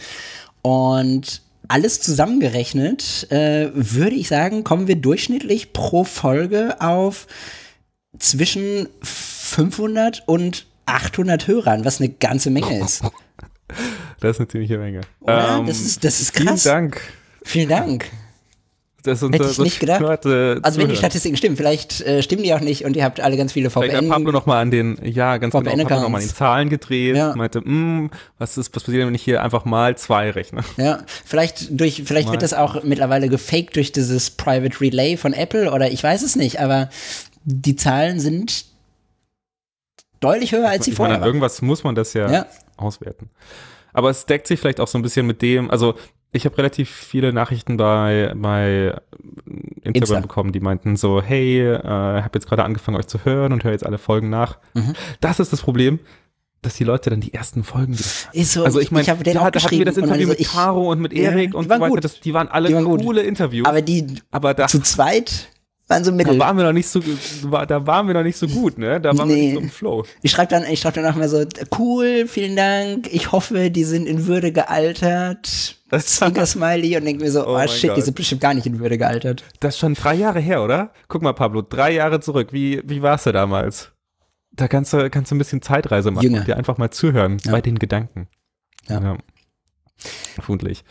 Und alles zusammengerechnet, äh, würde ich sagen, kommen wir durchschnittlich pro Folge auf zwischen 500 und 800 Hörern, was eine ganze Menge ist. Das ist eine ziemliche Menge. Oder? das, ist, das ist krass. Vielen Dank. Vielen Dank. Das Hätte ich nicht gedacht. also wenn die Statistiken stimmen, vielleicht äh, stimmen die auch nicht und ihr habt alle ganz viele VPN. Vielleicht hat Pablo noch mal an den, ja ganz VPN genau, Pablo noch mal an den Zahlen gedreht, ja. meinte, mm, was ist, was passiert, wenn ich hier einfach mal zwei rechne? Ja, vielleicht durch, vielleicht mal. wird das auch mittlerweile gefaked durch dieses Private Relay von Apple oder ich weiß es nicht, aber die Zahlen sind deutlich höher als sie vorher. Meine, irgendwas muss man das ja, ja auswerten. Aber es deckt sich vielleicht auch so ein bisschen mit dem, also ich habe relativ viele Nachrichten bei, bei Instagram Insta. bekommen, die meinten so, hey, äh, habe jetzt gerade angefangen euch zu hören und höre jetzt alle Folgen nach. Mhm. Das ist das Problem, dass die Leute dann die ersten Folgen so, also ich meine, ich habe den da, hatten wir das Interview so, mit Caro und mit Erik ja, und so weiter, das, die waren alle die waren coole Interviews. Aber die aber da, zu zweit waren so mittel. Da waren wir noch nicht so, da waren wir noch nicht so gut, ne? Da waren nee. wir nicht so im Flow. Ich schreibe dann, ich schreibe dann auch mal so, cool, vielen Dank, ich hoffe, die sind in Würde gealtert. Das Zwinker Smiley und denke mir so, oh, oh shit, Gott. die sind bestimmt gar nicht in Würde gealtert. Das ist schon drei Jahre her, oder? Guck mal, Pablo, drei Jahre zurück. Wie, wie warst du damals? Da kannst du, kannst du ein bisschen Zeitreise machen Jünger. und dir einfach mal zuhören ja. bei den Gedanken. Ja. ja. Vermutlich.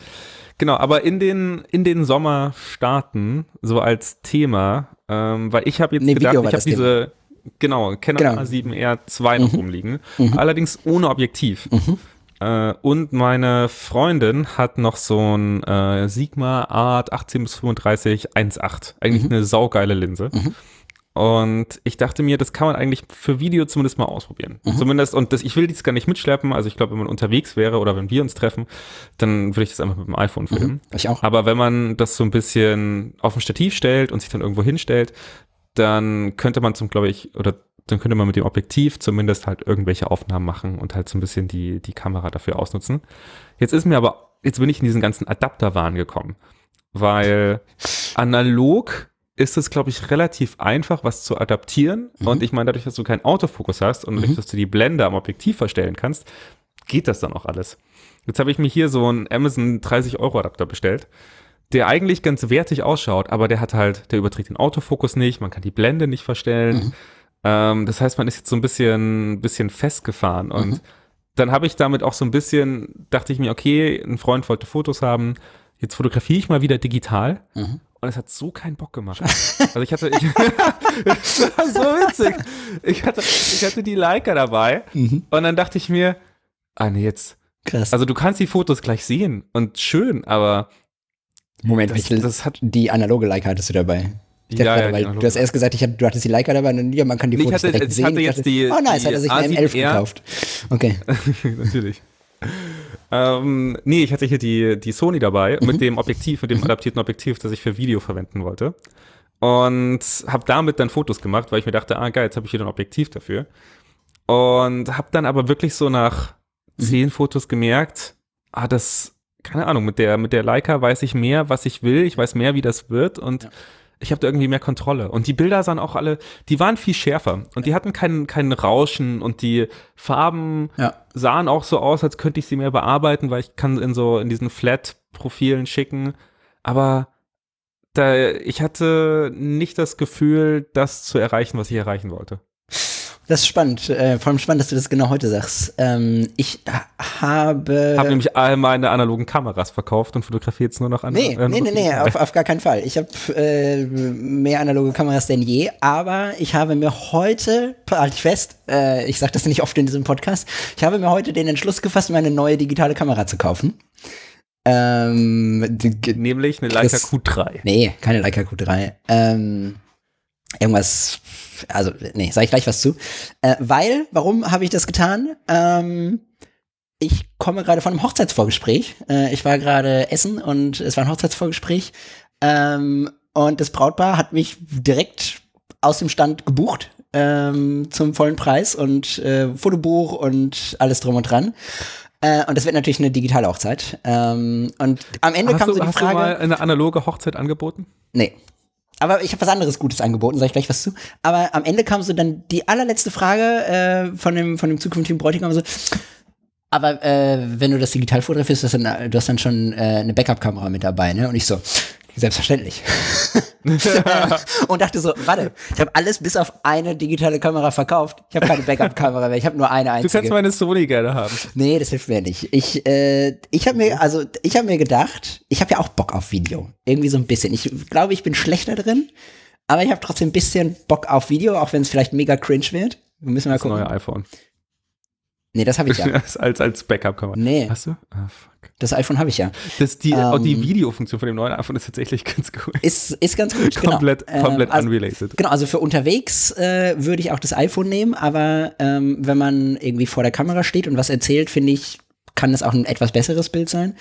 Genau, aber in den, in den Sommerstaaten, so als Thema, ähm, weil ich habe jetzt nee, gedacht, ich habe diese, genau, Canon genau. A7R2 noch mhm. rumliegen, mhm. allerdings ohne Objektiv. Mhm. Äh, und meine Freundin hat noch so ein äh, Sigma Art 18 bis 35 1.8. Eigentlich mhm. eine saugeile Linse. Mhm. Und ich dachte mir, das kann man eigentlich für Video zumindest mal ausprobieren. Mhm. Zumindest, und das, ich will dies gar nicht mitschleppen. Also ich glaube, wenn man unterwegs wäre oder wenn wir uns treffen, dann würde ich das einfach mit dem iPhone mhm. filmen. Mhm. Ich auch. Aber wenn man das so ein bisschen auf ein Stativ stellt und sich dann irgendwo hinstellt, dann könnte man zum, glaube ich, oder dann könnte man mit dem Objektiv zumindest halt irgendwelche Aufnahmen machen und halt so ein bisschen die, die Kamera dafür ausnutzen. Jetzt ist mir aber, jetzt bin ich in diesen ganzen Adapterwahn gekommen, weil analog ist es, glaube ich, relativ einfach, was zu adaptieren. Mhm. Und ich meine, dadurch, dass du keinen Autofokus hast und mhm. dadurch, dass du die Blende am Objektiv verstellen kannst, geht das dann auch alles. Jetzt habe ich mir hier so einen Amazon 30 Euro Adapter bestellt, der eigentlich ganz wertig ausschaut, aber der hat halt, der überträgt den Autofokus nicht, man kann die Blende nicht verstellen. Mhm. Ähm, das heißt, man ist jetzt so ein bisschen, bisschen festgefahren und mhm. dann habe ich damit auch so ein bisschen, dachte ich mir, okay, ein Freund wollte Fotos haben, jetzt fotografiere ich mal wieder digital. Mhm. Und es hat so keinen Bock gemacht. Also ich hatte, ich, das war so witzig. Ich hatte, ich hatte die Leica dabei mhm. und dann dachte ich mir, ah nee, jetzt. Krass. Also du kannst die Fotos gleich sehen und schön, aber Moment, das, das hat die analoge Leica hattest du dabei? Ja, ja, dabei, du hast erst gesagt, ich hab, du hattest die Leica dabei und ja, man kann die Fotos hatte, direkt sehen. Hatte jetzt die, oh nice, hat er sich eine M11 gekauft. Okay. Natürlich. Ähm, nee, ich hatte hier die, die Sony dabei mhm. mit dem Objektiv, mit dem mhm. adaptierten Objektiv, das ich für Video verwenden wollte. Und habe damit dann Fotos gemacht, weil ich mir dachte, ah geil, jetzt habe ich wieder ein Objektiv dafür. Und habe dann aber wirklich so nach mhm. zehn Fotos gemerkt, ah, das, keine Ahnung, mit der, mit der Leica weiß ich mehr, was ich will, ich weiß mehr, wie das wird und ja ich habe da irgendwie mehr Kontrolle. Und die Bilder sahen auch alle, die waren viel schärfer und die hatten keinen keinen Rauschen und die Farben ja. sahen auch so aus, als könnte ich sie mehr bearbeiten, weil ich kann in so in diesen Flat-Profilen schicken. Aber da, ich hatte nicht das Gefühl, das zu erreichen, was ich erreichen wollte. Das ist spannend, äh, vor allem spannend, dass du das genau heute sagst. Ähm, ich habe. Habe nämlich all meine analogen Kameras verkauft und fotografiere jetzt nur noch an. Nee, äh, nee, nee, nee, auf, auf gar keinen Fall. Ich habe äh, mehr analoge Kameras denn je, aber ich habe mir heute, halte ich fest, äh, ich sage das nicht oft in diesem Podcast, ich habe mir heute den Entschluss gefasst, mir eine neue digitale Kamera zu kaufen. Ähm, Nämlich eine Leica Q3. Nee, keine Leica Q3. Ähm, irgendwas, also nee, sage ich gleich was zu. Äh, weil, warum habe ich das getan? Ähm, ich komme gerade von einem Hochzeitsvorgespräch. Äh, ich war gerade essen und es war ein Hochzeitsvorgespräch. Ähm, und das Brautpaar hat mich direkt aus dem Stand gebucht ähm, zum vollen Preis und äh, Fotobuch und alles drum und dran. Äh, und das wird natürlich eine digitale Hochzeit. Ähm, und am Ende hast kam du, so die hast Frage. Hast du mal eine analoge Hochzeit angeboten? Nee. Aber ich habe was anderes Gutes angeboten, sag ich gleich was zu. Aber am Ende kam so dann die allerletzte Frage äh, von, dem, von dem zukünftigen Bräutigam so, aber äh, wenn du das digital fotografierst, du du hast dann schon äh, eine Backup-Kamera mit dabei, ne? Und ich so, selbstverständlich. und dachte so, warte, ich habe alles bis auf eine digitale Kamera verkauft. Ich habe keine Backup-Kamera mehr, ich habe nur eine einzige. Du kannst meine Sony gerne haben. Nee, das hilft mir nicht. Ich, äh, ich habe mir, also ich habe mir gedacht, ich habe ja auch Bock auf Video. Irgendwie so ein bisschen. Ich glaube, ich bin schlechter drin, aber ich habe trotzdem ein bisschen Bock auf Video, auch wenn es vielleicht mega cringe wird. Wir müssen mal Das gucken. neue iPhone. Nee, das habe ich ja. als, als Backup-Kamera. Nee. Hast du? Ah, fuck. Das iPhone habe ich ja. Das, die, Ähm. auch die Videofunktion von dem neuen iPhone ist tatsächlich ganz cool. Ist, ist ganz gut. komplett genau. komplett Ähm, also, unrelated. Genau, also für unterwegs äh, würde ich auch das iPhone nehmen, aber ähm, wenn man irgendwie vor der Kamera steht und was erzählt, finde ich, kann das auch ein etwas besseres Bild sein.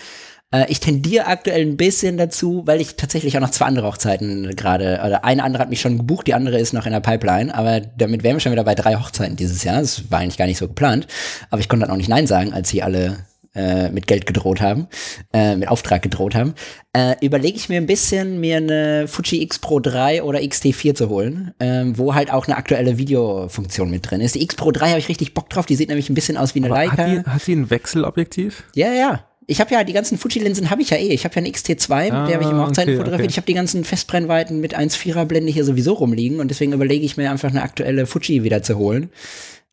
Äh, ich tendiere aktuell ein bisschen dazu, weil ich tatsächlich auch noch zwei andere Hochzeiten gerade, oder eine andere hat mich schon gebucht, die andere ist noch in der Pipeline, aber damit wären wir schon wieder bei drei Hochzeiten dieses Jahr. Das war eigentlich gar nicht so geplant, aber ich konnte dann auch nicht Nein sagen, als sie alle äh, mit Geld gedroht haben, äh, mit Auftrag gedroht haben, äh, überlege ich mir ein bisschen, mir eine Fuji X Pro 3 oder XT4 zu holen, ähm, wo halt auch eine aktuelle Videofunktion mit drin ist. Die X Pro 3 habe ich richtig Bock drauf, die sieht nämlich ein bisschen aus wie eine Aber Leica. hat, die, hat die ein Wechselobjektiv? Ja, ja. Ich habe ja die ganzen Fuji-Linsen habe ich ja eh. Ich habe ja eine XT2, mit der habe ich im Ah, Hochzeiten okay, fotografiert. okay. Ich habe die ganzen Festbrennweiten mit 1,4er Blende hier sowieso rumliegen und deswegen überlege ich mir einfach eine aktuelle Fuji wieder zu holen.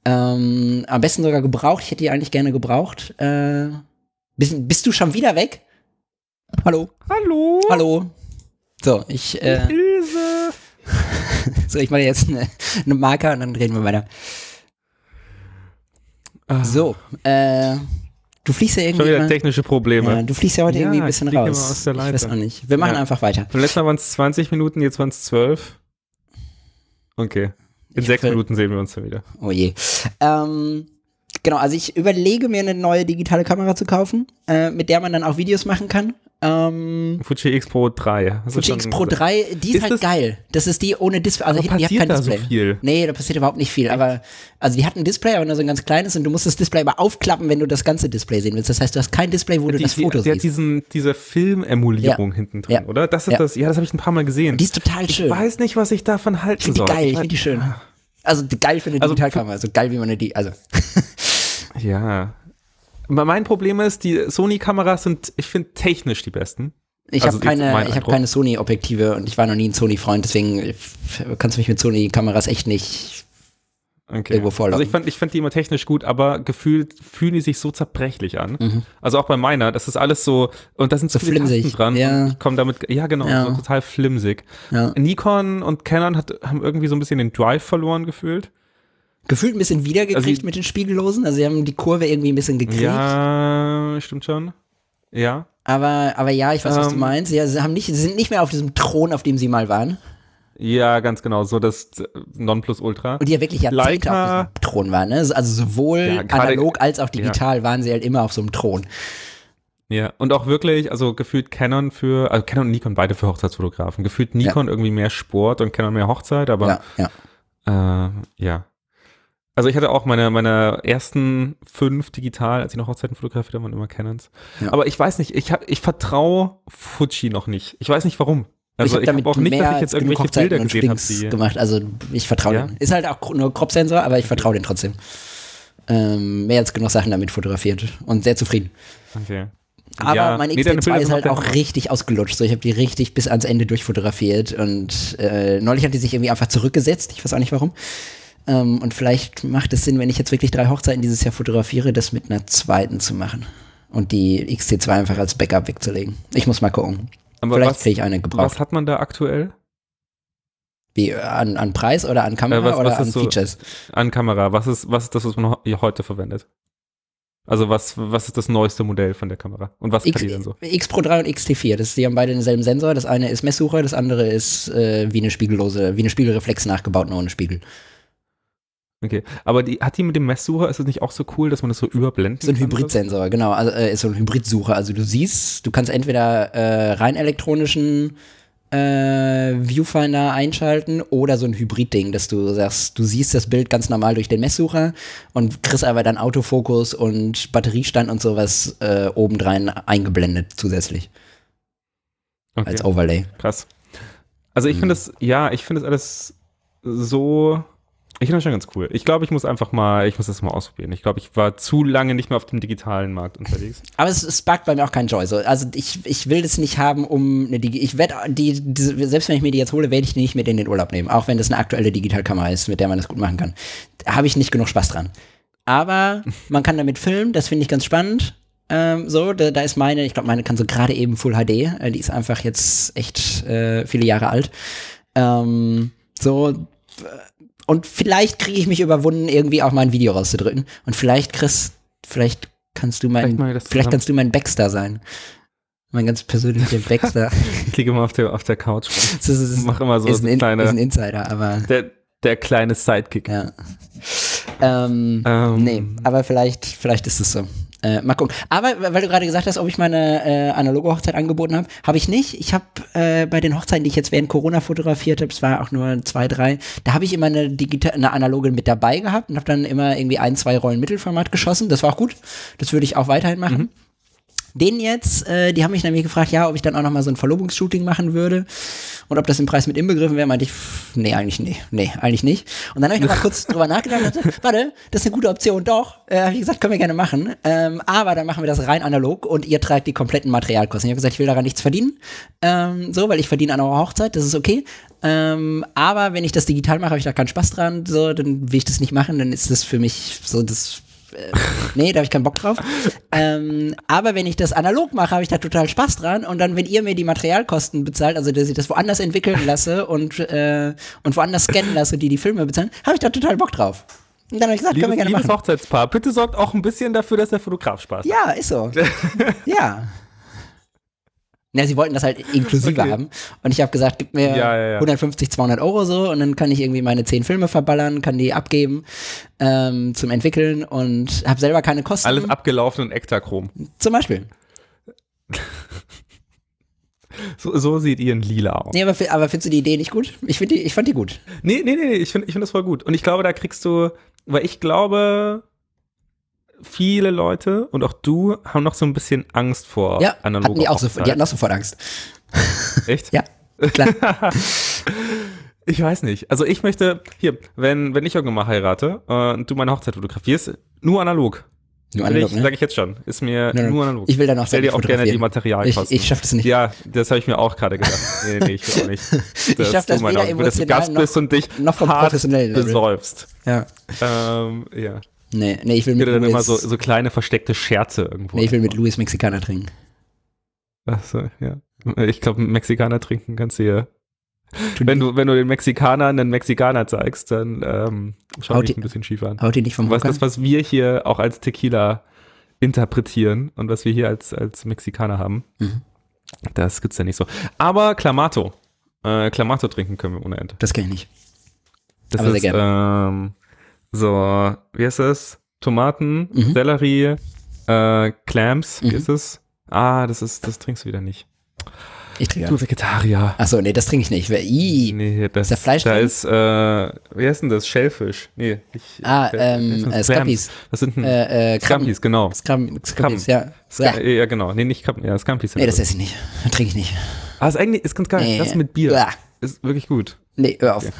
Ähm, am besten sogar gebraucht. Ich hätte die eigentlich gerne gebraucht. Äh, bist, bist du schon wieder weg? Hallo? Hallo? Hallo? So, ich, äh, Ilse. so, ich mache jetzt eine, eine Marker und dann drehen wir weiter. Ah, So, äh, du fliegst ja Schon irgendwie. wieder immer- technische Probleme. Ja, du fliegst ja heute Ja, irgendwie ein ich bisschen immer raus. aus der ich weiß auch nicht. Wir machen Ja. einfach weiter. Beim letzten Mal waren es 20 Minuten, jetzt waren es 12. Okay. In Ich sechs will- Minuten sehen wir uns dann wieder. Oh je. Ähm, genau, also ich überlege mir eine neue digitale Kamera zu kaufen, äh, mit der man dann auch Videos machen kann. Ähm, Fuji X Pro 3. Hast du Fuji X Pro gesagt? 3, die ist, Ist halt das- geil. Das ist die ohne Display. Also Aber die, die hat kein da so Display. viel? Nee, da passiert überhaupt nicht viel. Aber also die hat ein Display, aber nur so ein ganz kleines und du musst das Display aber aufklappen, wenn du das ganze Display sehen willst. Das heißt, du hast kein Display, wo du Die, das die, Foto die hat siehst. diesen, diese Filmemulierung Ja. hinten drin, Ja. oder? Das ist Ja. das. Ja, das habe ich ein paar Mal gesehen. Die ist total schön. ich weiß nicht, was ich davon halten Ich finde soll. die geil, ich finde die schön. Also die- geil für eine Also Digitalkamera, so geil wie man eine die, also Ja. Mein Problem ist, die Sony-Kameras sind, ich finde, technisch die besten. ich Also habe keine, ich Eindruck. keine Sony-Objektive und ich war noch nie ein Sony-Freund, deswegen äh, kannst du mich mit Sony-Kameras echt nicht. Okay. Irgendwo vorlaufen. Also ich fand, ich fand die immer technisch gut, aber gefühlt fühlen die sich so zerbrechlich an. Also auch bei meiner, das ist alles so, und da sind so, So viele flimsig, Tasten dran. ja. Ich komme damit, ja genau, Ja. so total flimsig. Ja. Nikon und Canon hat, haben irgendwie so ein bisschen den Drive verloren gefühlt. Gefühlt ein bisschen wiedergekriegt Also mit den Spiegellosen, also sie haben die Kurve irgendwie ein bisschen gekriegt. Ja, stimmt schon. Ja. Aber, aber ja, ich weiß, was du Ähm. meinst. Ja, sie, haben nicht, sie sind nicht mehr auf diesem Thron, auf dem sie mal waren. Ja, ganz genau. So das äh, Nonplusultra. Und die ja wirklich Jahrzehnte Leica- auf diesem Thron waren. Ne? Also sowohl Ja, gerade- analog als auch digital waren sie halt immer auf so einem Thron. Ja, und auch wirklich, also gefühlt Canon für, also Canon und Nikon beide für Hochzeitsfotografen. Gefühlt Nikon irgendwie mehr Sport und Canon mehr Hochzeit, aber Ja, ja. Äh, ja. Also ich hatte auch meine, meine ersten fünf digital, als ich noch Hochzeiten fotografiert habe, waren immer Canons. Ja. Aber ich weiß nicht, ich, hab, ich vertraue Fuji noch nicht. Ich weiß nicht warum. Also ich, hab habe auch nicht, dass ich jetzt irgendwelche Hochzeiten Bilder gesehen habe, die. gemacht. Also ich vertraue Ja? den. Ist halt auch nur Crop-Sensor, aber ich vertraue den trotzdem. Ähm, mehr als genug Sachen damit fotografiert und sehr zufrieden. Okay. Aber Ja, mein nee, deine XT2 Bilder ist halt auch richtig ausgelutscht. So, ich habe die richtig bis ans Ende durchfotografiert und äh, neulich hat die sich irgendwie einfach zurückgesetzt. Ich weiß auch nicht warum. Ähm, und vielleicht macht es Sinn, wenn ich jetzt wirklich drei Hochzeiten dieses Jahr fotografiere, das mit einer zweiten zu machen. Und die XT2 einfach als Backup wegzulegen. Ich muss mal gucken. Aber vielleicht kriege ich eine gebraucht. was hat man da aktuell Wie, an, an Preis oder an Kamera Äh, was- oder was an so- Features? an Kamera? Was ist, was ist das, was man heute verwendet? Also was, was ist das neueste Modell von der Kamera? Und was X, kann die denn so? X Pro 3 und XT4, das, die haben beide denselben Sensor. Das eine ist Messsucher, das andere ist äh, wie eine spiegellose, wie eine Spiegelreflex nachgebaut, nur ohne Spiegel. Okay. Aber die, hat die mit dem Messsucher, ist es nicht auch so cool, dass man das so überblenden So ein kann? Hybridsensor, genau. Also äh, ist so ein Hybridsucher. Also du siehst, du kannst entweder äh, rein elektronischen äh, Viewfinder einschalten oder so ein Hybridding, dass du sagst, du siehst das Bild ganz normal durch den Messsucher und kriegst aber dann Autofokus und Batteriestand und sowas äh, obendrein eingeblendet zusätzlich Okay. als Overlay. Krass. Also ich finde es, ja, ich finde es alles so, ich finde das schon ganz cool. Ich glaube, ich muss einfach mal, ich muss das mal ausprobieren. Ich glaube, ich war zu lange nicht mehr auf dem digitalen Markt unterwegs. Aber es, es sparkt bei mir auch keinen Joy. So, also ich, ich will das nicht haben, um eine Digi ich werde die, die, selbst wenn ich mir die jetzt hole, werde ich die nicht mit in den Urlaub nehmen, auch wenn das eine aktuelle Digitalkamera ist, mit der man das gut machen kann. Da habe ich nicht genug Spaß dran. Aber man kann damit filmen, das finde ich ganz spannend. Ähm, so, da, da ist meine, ich glaube, meine kann so gerade eben Full HD. Äh, die ist einfach jetzt echt äh, viele Jahre alt. Ähm, so, und vielleicht kriege ich mich überwunden, irgendwie auch mal ein Video rauszudrücken. Und vielleicht, Chris, vielleicht kannst du mein, Vielleicht vielleicht, kannst du mein Baxter sein. Mein ganz persönlicher Baxter. Ich liege immer auf der, auf der Couch. das ist, ist, Mach immer so ist, ein, In- kleine- ist ein Insider, aber Der, der kleine Sidekick. ja. Ähm, Ähm, Nee, aber vielleicht, vielleicht ist es so. Äh, mal gucken. Aber weil du gerade gesagt hast, ob ich meine äh, analoge Hochzeit angeboten habe, habe ich nicht. Ich habe äh, bei den Hochzeiten, die ich jetzt während Corona fotografiert habe, es war auch nur zwei, drei, da habe ich immer eine eine analoge mit dabei gehabt und habe dann immer irgendwie ein, zwei Rollen Mittelformat geschossen. Das war auch gut. Das würde ich auch weiterhin machen. Den jetzt, äh, die haben mich nämlich gefragt, ja, ob ich dann auch noch mal so ein Verlobungsshooting machen würde und ob das im Preis mit inbegriffen wäre, meinte ich, pff, nee, eigentlich nee, nee, eigentlich nicht. Und dann habe ich noch mal kurz drüber nachgedacht und dachte, warte, das ist eine gute Option, doch. Äh, habe ich gesagt, können wir gerne machen, ähm, aber dann machen wir das rein analog und ihr tragt die kompletten Materialkosten. Ich habe gesagt, ich will daran nichts verdienen, ähm, so, weil ich verdiene an eurer Hochzeit, das ist okay. Ähm, aber wenn ich das digital mache, habe ich da keinen Spaß dran, so, dann will ich das nicht machen, dann ist das für mich so das äh, nee, da habe ich keinen Bock drauf. Ähm, aber wenn ich das analog mache, habe ich da total Spaß dran. Und dann, wenn ihr mir die Materialkosten bezahlt, also dass ich das woanders entwickeln lasse und, äh, und woanders scannen lasse, die die Filme bezahlen, habe ich da total Bock drauf. Und dann habe ich gesagt, können wir Liebes, gerne liebes machen. Hochzeitspaar, bitte sorgt auch ein bisschen dafür, dass der Fotograf Spaß hat. Ja, ist so. ja. Na, sie wollten das halt inklusive Okay. haben. Und ich habe gesagt, gib mir Ja, ja, ja. 150, 200 Euro so und dann kann ich irgendwie meine 10 Filme verballern, kann die abgeben ähm, zum Entwickeln und habe selber keine Kosten. Alles abgelaufen und Ektachrom. Zum Beispiel. So, so sieht ihr in Lila aus. Nee, aber, aber findest du die Idee nicht gut? Ich, die, ich fand die gut. Nee, nee, nee, nee, ich finde ich find das voll gut. Und ich glaube, da kriegst du, weil ich glaube, viele Leute und auch du haben noch so ein bisschen Angst vor Ja, analoger hatten die, auch die hatten auch sofort Angst. Echt? Ja, klar. Ich weiß nicht. Also ich möchte, hier, wenn, wenn ich irgendwann mal heirate äh, und du meine Hochzeit fotografierst, nur analog. Nur analog, ich, ne? Sag ich jetzt schon. Ist mir Nur nur, analog. Ich will dann auch Stell dir auch gerne die. Materialkosten. Ich, ich schaff das nicht. Ja, das habe ich mir auch gerade gedacht. Nee, nee, ich will auch nicht. Das schaff das weder Auge. Wenn du emotional Gast noch- bist und dich noch vom hart besäufst. Ja. Ähm, ja. Nee, nee, ich will mit würde dann immer Louis, so, so kleine versteckte Scherze irgendwo. nee, ich will mit Louis Mexikaner trinken. Achso, ja. Ich glaube, Mexikaner trinken kannst du hier. Wenn du, wenn du den Mexikanern einen Mexikaner zeigst, dann ähm, schau dich ein bisschen schief an. Haut die nicht vom Was das, was wir hier auch als Tequila interpretieren und was wir hier als, als Mexikaner haben, Mhm. das gibt's ja nicht so. Aber Clamato. Äh, Clamato trinken können wir ohne Ende. Das kann ich nicht. Das Aber sehr ist, gerne. ähm, so, wie heißt das? Tomaten, Mhm. Sellerie, äh, Clams, wie Mhm. ist es? Ah, das ist, das trinkst du wieder nicht. Ich trinke. Du Vegetarier. Achso, nee, das trinke ich nicht. Ih. Nee, das, Ist da Fleisch da drin? ist, äh, wie heißt denn das? Schellfisch. Nee, nicht. Ah, wie ähm, äh. Scampis. Das sind Äh, äh, Krabben. Scampis, genau. Scampis, ja. Ska Ja. genau. Nee, nicht Krabben, ja, Scampis. Nee, das esse ich nicht. Trinke ich nicht. Ah, ist eigentlich, ist ganz geil. Nee. Das mit Bier. Uah. Ist wirklich gut. Nee, hör auf.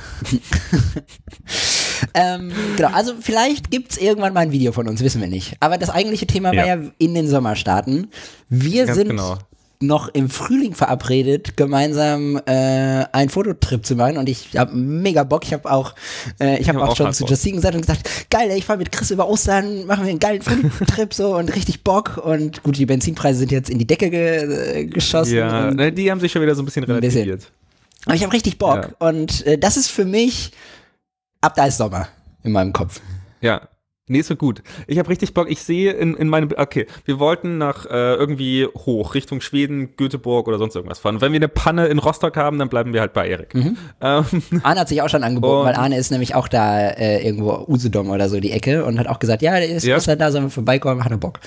ähm, genau, also vielleicht gibt es irgendwann mal ein Video von uns, wissen wir nicht. Aber das eigentliche Thema war Ja. ja in den Sommerstaaten. Wir Ganz sind genau. noch im Frühling verabredet, gemeinsam äh, einen Fototrip zu machen und ich habe mega Bock. Ich habe auch, äh, ich habe hab auch, auch schon zu. Justine gesagt und gesagt, geil, ey, ich fahre mit Chris über Ostern, machen wir einen geilen Fototrip so und richtig Bock und gut, die Benzinpreise sind jetzt in die Decke ge äh, geschossen. Ja, ne, die haben sich schon wieder so ein bisschen Ein bisschen. relativiert. aber ich habe richtig Bock und äh, das ist für mich, ab da ist Sommer in meinem Kopf. Ja. Nee, ist so gut. Ich habe richtig Bock. Ich sehe in, in meinem. Okay, wir wollten nach äh, irgendwie hoch, Richtung Schweden, Göteborg oder sonst irgendwas fahren. Und wenn wir eine Panne in Rostock haben, dann bleiben wir halt bei Erik. Mhm. Ähm, Arne hat sich auch schon angeboten, Und- weil Arne ist nämlich auch da äh, irgendwo Usedom oder so die Ecke und hat auch gesagt, ja, der ist Ja. Ostern da, sollen wir vorbeikommen, hat er Bock.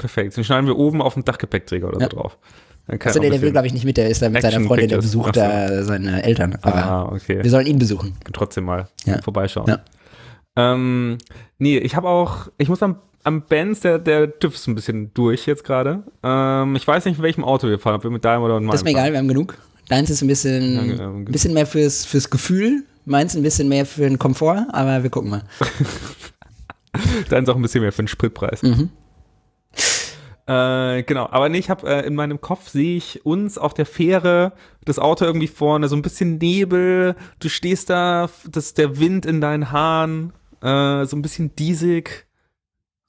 perfekt. Dann schneiden wir oben auf dem Dachgepäckträger oder Ja. so drauf. Also auch der, will, glaube ich, nicht mit, der ist da mit seiner Action Freundin, der besucht da seine Eltern. Aber Ah, okay. wir sollen ihn besuchen. trotzdem mal Ja. vorbeischauen. Ja. Ähm, nee, ich habe auch, ich muss am, am Benz, der, der TÜV ist ein bisschen durch jetzt gerade. Ähm, ich weiß nicht, in welchem Auto wir fahren, ob wir mit deinem oder mit meinem Das ist mir fahren. egal, wir haben genug. Deins ist ein bisschen, Ja, bisschen mehr fürs, fürs Gefühl, meins ein bisschen mehr für den Komfort, aber wir gucken mal. Ist auch ein bisschen mehr für den Spritpreis. Mhm. Äh, genau, aber nee, ich habe äh, in meinem Kopf sehe ich uns auf der Fähre, das Auto irgendwie vorne, so ein bisschen Nebel, du stehst da, das der Wind in deinen Haaren, äh, so ein bisschen diesig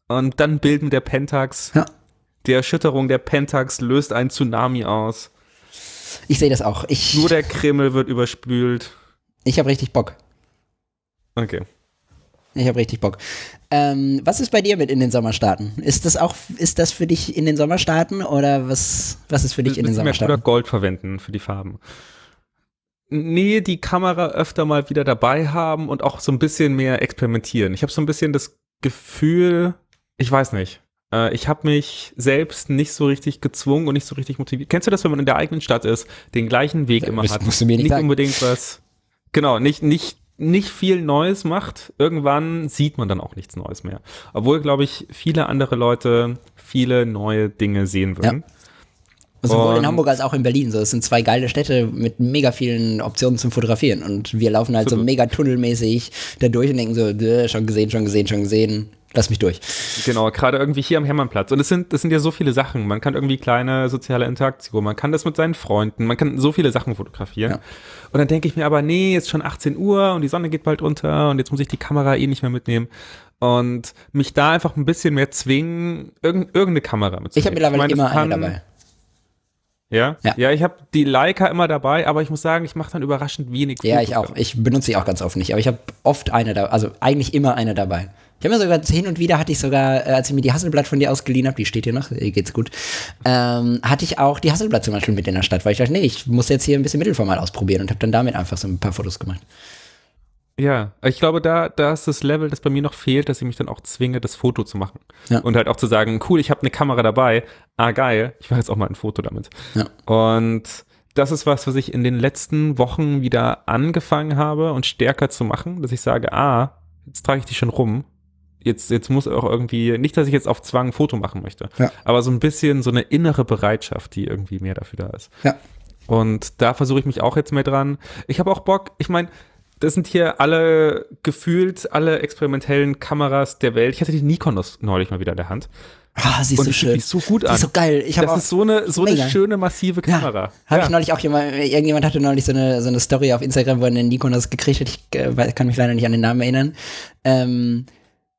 und dann Bild mit der Pentax. Ja. Die Erschütterung der Pentax löst einen Tsunami aus. Ich sehe das auch. Ich, Nur der Kreml wird überspült. ich habe richtig Bock. Okay. Ich habe richtig Bock. Ähm, was ist bei dir mit in den Sommerstaaten? Ist das auch, ist das für dich in den Sommerstaaten oder was, was ist für dich in den mehr oder Sommerstaaten? Gold verwenden für die Farben. Nee, die Kamera öfter mal wieder dabei haben und auch so ein bisschen mehr experimentieren. Ich habe so ein bisschen das Gefühl, ich weiß nicht, äh, ich habe mich selbst nicht so richtig gezwungen und nicht so richtig motiviert. Kennst du das, wenn man in der eigenen Stadt ist, den gleichen Weg immer das hat? musst du mir nicht sagen. unbedingt was, genau, nicht, nicht, nicht viel Neues macht. Irgendwann sieht man dann auch nichts Neues mehr. Obwohl, glaube ich, viele andere Leute viele neue Dinge sehen würden. Sowohl in Und- Hamburg als auch in Berlin. So, es sind zwei geile Städte mit mega vielen Optionen zum Fotografieren. Und wir laufen halt so mega tunnelmäßig da durch und denken so, "Dö, schon gesehen, schon gesehen, schon gesehen. Lass mich durch. Genau, gerade irgendwie hier am Hermannplatz. Und es sind, das sind ja so viele Sachen. Man kann irgendwie kleine soziale Interaktion, man kann das mit seinen Freunden, man kann so viele Sachen fotografieren. Ja. Und dann denke ich mir aber, nee, jetzt schon 18 Uhr und die Sonne geht bald unter und jetzt muss ich die Kamera eh nicht mehr mitnehmen. Und mich da einfach ein bisschen mehr zwingen, irgend, irgendeine Kamera mitzunehmen. Ich habe mittlerweile meine, immer das eine kann- dabei. Ja? Ja. Ja, ich habe die Leica immer dabei, aber ich muss sagen, ich mache dann überraschend wenig Ja, Fotos ich auch. Ich benutze sie auch ganz oft nicht, aber ich habe oft eine da, also eigentlich immer eine dabei. Ich habe mir sogar hin und wieder hatte ich sogar, äh, als ich mir die Hasselblatt von dir ausgeliehen habe, die steht hier noch, geht's gut, ähm, hatte ich auch die Hasselblatt zum Beispiel mit in der Stadt, weil ich dachte, nee, ich muss jetzt hier ein bisschen Mittelformat ausprobieren und habe dann damit einfach so ein paar Fotos gemacht. Ja, ich glaube, da, da ist das Level, das bei mir noch fehlt, dass ich mich dann auch zwinge, das Foto zu machen. Ja. Und halt auch zu sagen, cool, ich habe eine Kamera dabei. Ah, geil, ich mache jetzt auch mal ein Foto damit. Ja. Und das ist was, was ich in den letzten Wochen wieder angefangen habe und stärker zu machen, dass ich sage, ah, jetzt trage ich die schon rum. Jetzt, jetzt muss auch irgendwie, nicht, dass ich jetzt auf Zwang ein Foto machen möchte, Ja. aber so ein bisschen so eine innere Bereitschaft, die irgendwie mehr dafür da ist. Ja. Und da versuche ich mich auch jetzt mehr dran. Ich habe auch Bock, ich meine, das sind hier alle gefühlt alle experimentellen Kameras der Welt. Ich hatte die Nikon neulich mal wieder in der Hand. Ah, sie ist Und so die schön. sich so gut Die an. ist so geil. Ich das ist so eine, so eine schöne, massive Kamera. Ja, habe Ja. ich neulich auch jemand, irgendjemand hatte neulich so eine, so eine Story auf Instagram, wo er eine Nikon das gekriegt hat. Ich äh, kann mich leider nicht an den Namen erinnern. Ähm,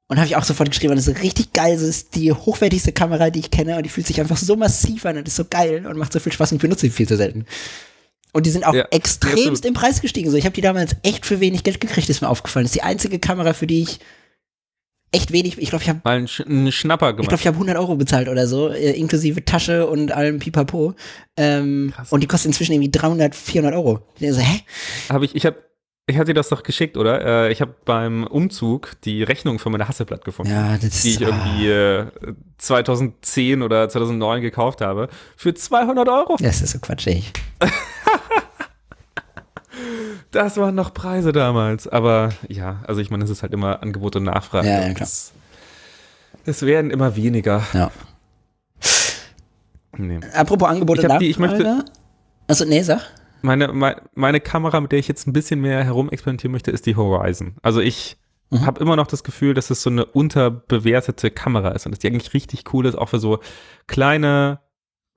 und habe ich auch sofort geschrieben, das ist richtig geil, das ist die hochwertigste Kamera, die ich kenne und die fühlt sich einfach so massiv an und ist so geil und macht so viel Spaß und ich benutze sie viel zu selten. Und die sind auch Ja, extremst absolut. im Preis gestiegen. So, ich habe die damals echt für wenig Geld gekriegt, ist mir aufgefallen. Das ist die einzige Kamera, für die ich echt wenig, ich glaube, ich habe Mal einen, Sch einen Schnapper ich gemacht. glaube, ich habe 100 Euro bezahlt oder so, äh, inklusive Tasche und allem Pipapo. Ähm, und die kostet inzwischen irgendwie 300, 400 Euro. Ich so, hä? Habe ich, ich habe, ich hatte dir das doch geschickt, oder? Äh, ich habe beim Umzug die Rechnung für meine Hasselblatt gefunden. Ja, das Die ich irgendwie äh, 2010 oder 2009 gekauft habe. Für 200 Euro. Das ist so quatschig. Das waren noch Preise damals. Aber ja, also ich meine, es ist halt immer Angebot und Nachfrage. Ja, ja, klar. Es, es werden immer weniger. Ja. Nee. Apropos Angebot Ich und hab die- ich möchte- Nachfrage. Also, nee, sag. Meine, meine, meine Kamera, mit der ich jetzt ein bisschen mehr herumexperimentieren möchte, ist die Horizon. Also ich Mhm. habe immer noch das Gefühl, dass es so eine unterbewertete Kamera ist und dass die eigentlich richtig cool ist, auch für so kleine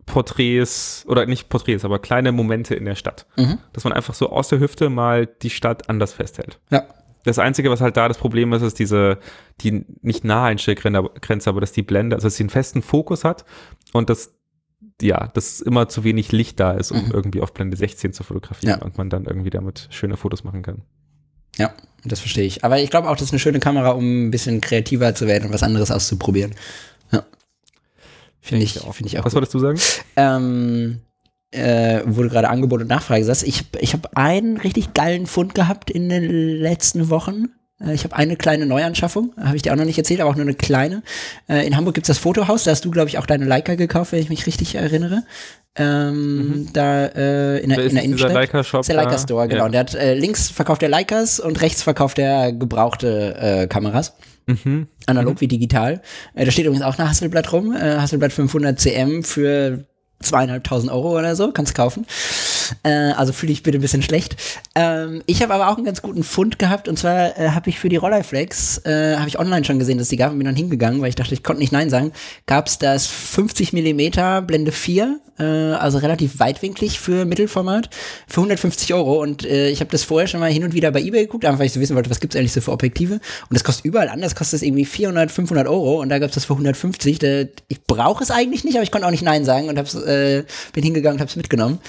Porträts oder nicht Porträts, aber kleine Momente in der Stadt. Mhm. Dass man einfach so aus der Hüfte mal die Stadt anders festhält. Ja. Das Einzige, was halt da das Problem ist, ist diese, die nicht Naheinstellgrenze, aber dass die Blende, also dass sie einen festen Fokus hat und dass, ja, dass immer zu wenig Licht da ist, um Mhm. irgendwie auf Blende 16 zu fotografieren Ja. und man dann irgendwie damit schöne Fotos machen kann. Ja, das verstehe ich. Aber ich glaube auch, das ist eine schöne Kamera, um ein bisschen kreativer zu werden und was anderes auszuprobieren. Ja. Finde ich, finde ich auch Was gut. wolltest du sagen? ähm, äh, wurde gerade Angebot und Nachfrage gesagt. Ich, ich habe einen richtig geilen Fund gehabt in den letzten Wochen. Äh, Ich habe eine kleine Neuanschaffung, habe ich dir auch noch nicht erzählt, aber auch nur eine kleine. Äh, In Hamburg gibt's das Fotohaus, da hast du, glaube ich, auch deine Leica gekauft, wenn ich mich richtig erinnere. Ähm, Da äh, in der, Wer in der Innenstadt. Leica-Shop Das ist der Leica da? Store, genau. Ja. Und der hat äh, links verkauft er Leicas und rechts verkauft er gebrauchte äh, Kameras. Mhm. Analog wie digital. Äh, da steht übrigens auch eine Hasselblatt rum. Hasselblatt 500 CM für zweieinhalbtausend Euro oder so, kannst kaufen. Äh, also fühle ich bitte ein bisschen schlecht. Ähm, ich habe aber auch einen ganz guten Fund gehabt und zwar äh, habe ich für die Rolleiflex, äh, habe ich online schon gesehen, dass die gab und bin dann hingegangen, weil ich dachte, ich konnte nicht Nein sagen, gab es das 50 Millimeter Blende 4, äh, also relativ weitwinklig für Mittelformat, für 150 Euro und äh, ich habe das vorher schon mal hin und wieder bei Ebay geguckt, einfach weil ich so wissen wollte, was gibt's eigentlich so für Objektive und das kostet überall anders, kostet es irgendwie 400, 500 Euro und da gab's das für 150. Da, ich brauche es eigentlich nicht, aber ich konnte auch nicht Nein sagen und hab's, äh, bin hingegangen und habe es mitgenommen.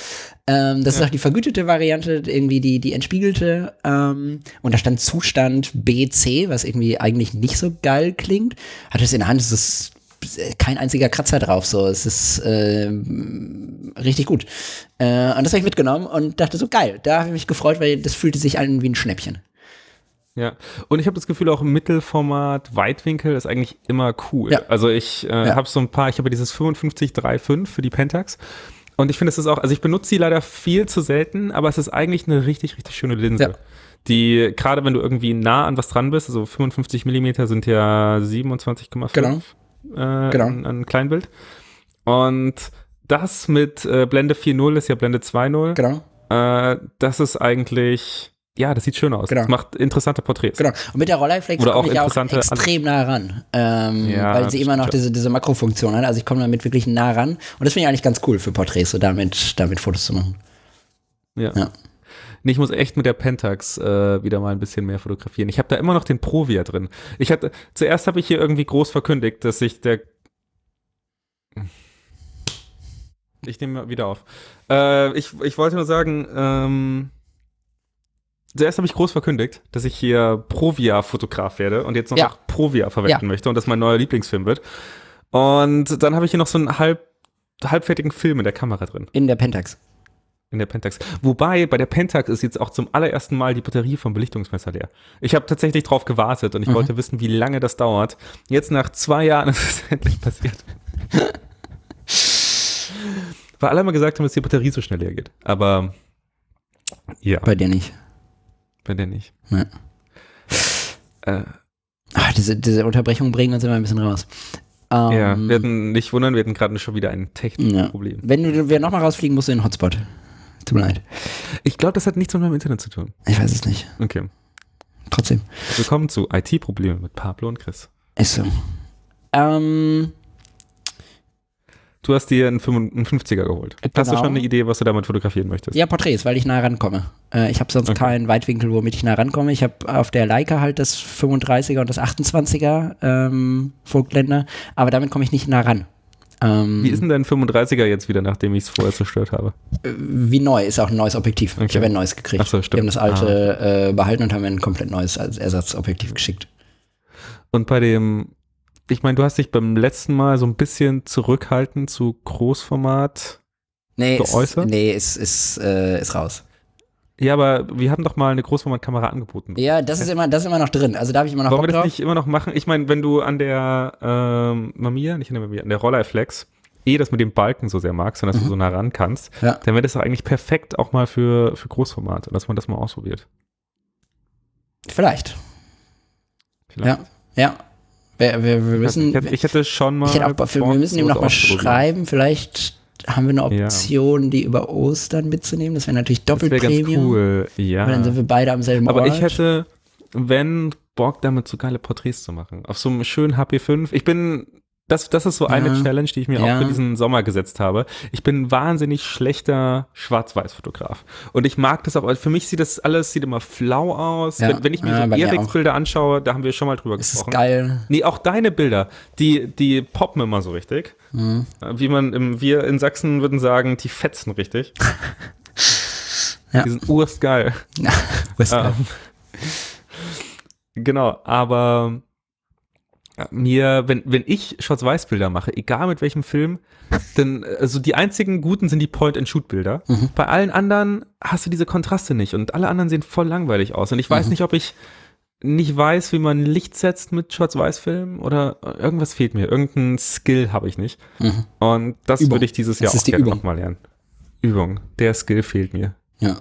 Ähm, das ja. ist auch die vergütete Variante, irgendwie die, die entspiegelte. Ähm, und da stand Zustand BC, was irgendwie eigentlich nicht so geil klingt. Hat es in der Hand, es ist kein einziger Kratzer drauf, so. Es ist äh, richtig gut. Äh, und das habe ich mitgenommen und dachte so, geil, da habe ich mich gefreut, weil das fühlte sich an wie ein Schnäppchen. Ja, und ich habe das Gefühl, auch Mittelformat, Weitwinkel ist eigentlich immer cool. Ja. Also ich äh, ja. habe so ein paar, ich habe dieses 5535 für die Pentax. Und ich finde, es ist auch, also ich benutze sie leider viel zu selten, aber es ist eigentlich eine richtig, richtig schöne Linse. Ja. Die, gerade wenn du irgendwie nah an was dran bist, also 55 Millimeter sind ja 27,5 genau. Äh, genau. An, an Kleinbild. Und das mit äh, Blende 4.0 ist ja Blende 2.0. Genau. Äh, das ist eigentlich ja, das sieht schön aus. Genau. Das macht interessante Porträts. Genau. Und mit der Rolleiflex komme ich auch extrem nah ran. Ähm, ja, weil sie immer noch diese, diese Makrofunktion hat. Also ich komme damit wirklich nah ran. Und das finde ich eigentlich ganz cool für Porträts, so damit, damit Fotos zu machen. Ja. ja. Nee, ich muss echt mit der Pentax äh, wieder mal ein bisschen mehr fotografieren. Ich habe da immer noch den Provia drin. Ich hatte, zuerst habe ich hier irgendwie groß verkündigt, dass ich der ich nehme wieder auf. Äh, ich, ich wollte nur sagen, ähm, Zuerst habe ich groß verkündigt, dass ich hier Provia-Fotograf werde und jetzt noch ja. Provia verwenden ja. möchte und das mein neuer Lieblingsfilm wird. Und dann habe ich hier noch so einen halb, halbfertigen Film in der Kamera drin. In der Pentax. In der Pentax. Wobei, bei der Pentax ist jetzt auch zum allerersten Mal die Batterie vom Belichtungsmesser leer. Ich habe tatsächlich drauf gewartet und ich mhm. wollte wissen, wie lange das dauert. Jetzt nach zwei Jahren ist es endlich passiert. Weil alle mal gesagt haben, dass die Batterie so schnell leer geht. Aber ja. Bei dir nicht. Bei der nicht. Ja. Äh, Ach, diese, diese Unterbrechung bringen uns immer ein bisschen raus. Ähm, ja, wir hatten nicht wundern, wir hatten gerade schon wieder ein Technikproblem. Ja. Wenn du wir nochmal rausfliegen, musst du in den Hotspot. Tut mir leid. Ich glaube, das hat nichts mit meinem Internet zu tun. Ich weiß es nicht. Okay. Trotzdem. Willkommen zu IT-Probleme mit Pablo und Chris. Ist so. Ähm, Du hast dir einen 50er geholt. Genau. Hast du schon eine Idee, was du damit fotografieren möchtest? Ja, Porträts, weil ich nah rankomme. Äh, ich habe sonst okay. keinen Weitwinkel, womit ich nah rankomme. Ich habe auf der Leica halt das 35er und das 28er ähm, Vogtländer, aber damit komme ich nicht nah ran. Ähm, wie ist denn dein 35er jetzt wieder, nachdem ich es vorher zerstört habe? Äh, wie neu, ist auch ein neues Objektiv. Okay. Ich habe ein neues gekriegt. Ach so, stimmt. Wir haben das alte ah. äh, behalten und haben ein komplett neues als Ersatzobjektiv geschickt. Und bei dem ich meine, du hast dich beim letzten Mal so ein bisschen zurückhaltend zu Großformat nee, geäußert. Ist, nee, ist, ist, äh, ist raus. Ja, aber wir haben doch mal eine Großformatkamera angeboten. Ja, das ist immer, das ist immer noch drin. Also da habe ich immer noch Wollen Bock wir das drauf? nicht immer noch machen? Ich meine, wenn du an der ähm, Mamiya, nicht an der Mamiya, an der Rolleiflex eh das mit dem Balken so sehr magst und dass mhm. du so nah ran kannst, ja. dann wäre das doch eigentlich perfekt auch mal für, für Großformat, dass man das mal ausprobiert. Vielleicht. Vielleicht. Ja, ja. Wir, wir, wir müssen, ich, hätte, ich hätte schon mal. Hätte auch, wir müssen ihm noch mal schreiben. Vielleicht haben wir eine Option, ja. die über Ostern mitzunehmen. Das wäre natürlich doppelt das wär Premium. Ganz cool, ja. Weil dann sind wir beide am selben Aber Ort. Aber ich hätte, wenn Bock damit so geile Porträts zu machen. Auf so einem schönen HP5. Ich bin das, das ist so eine ja. Challenge, die ich mir ja. auch für diesen Sommer gesetzt habe. Ich bin wahnsinnig schlechter Schwarz-Weiß-Fotograf. Und ich mag das auch, für mich sieht das alles, sieht immer flau aus. Ja. Wenn, wenn, ich mir so Eriks-Bilder anschaue, da haben wir schon mal drüber das gesprochen. Ist geil. Nee, auch deine Bilder, die, die poppen immer so richtig. Mhm. Wie man, im, wir in Sachsen würden sagen, die fetzen richtig. ja. Die sind urstgeil. Ja, urstgeil. Ähm, genau, aber mir, wenn, wenn ich Schwarz-Weiß-Bilder mache, egal mit welchem Film, dann, also die einzigen guten sind die Point-and-Shoot-Bilder. Mhm. Bei allen anderen hast du diese Kontraste nicht und alle anderen sehen voll langweilig aus. Und ich weiß mhm. nicht, ob ich nicht weiß, wie man Licht setzt mit Schwarz-Weiß-Filmen oder irgendwas fehlt mir. Irgendein Skill habe ich nicht. Mhm. Und das Übung. würde ich dieses Jahr auch gerne nochmal lernen. Übung. Der Skill fehlt mir. Ja.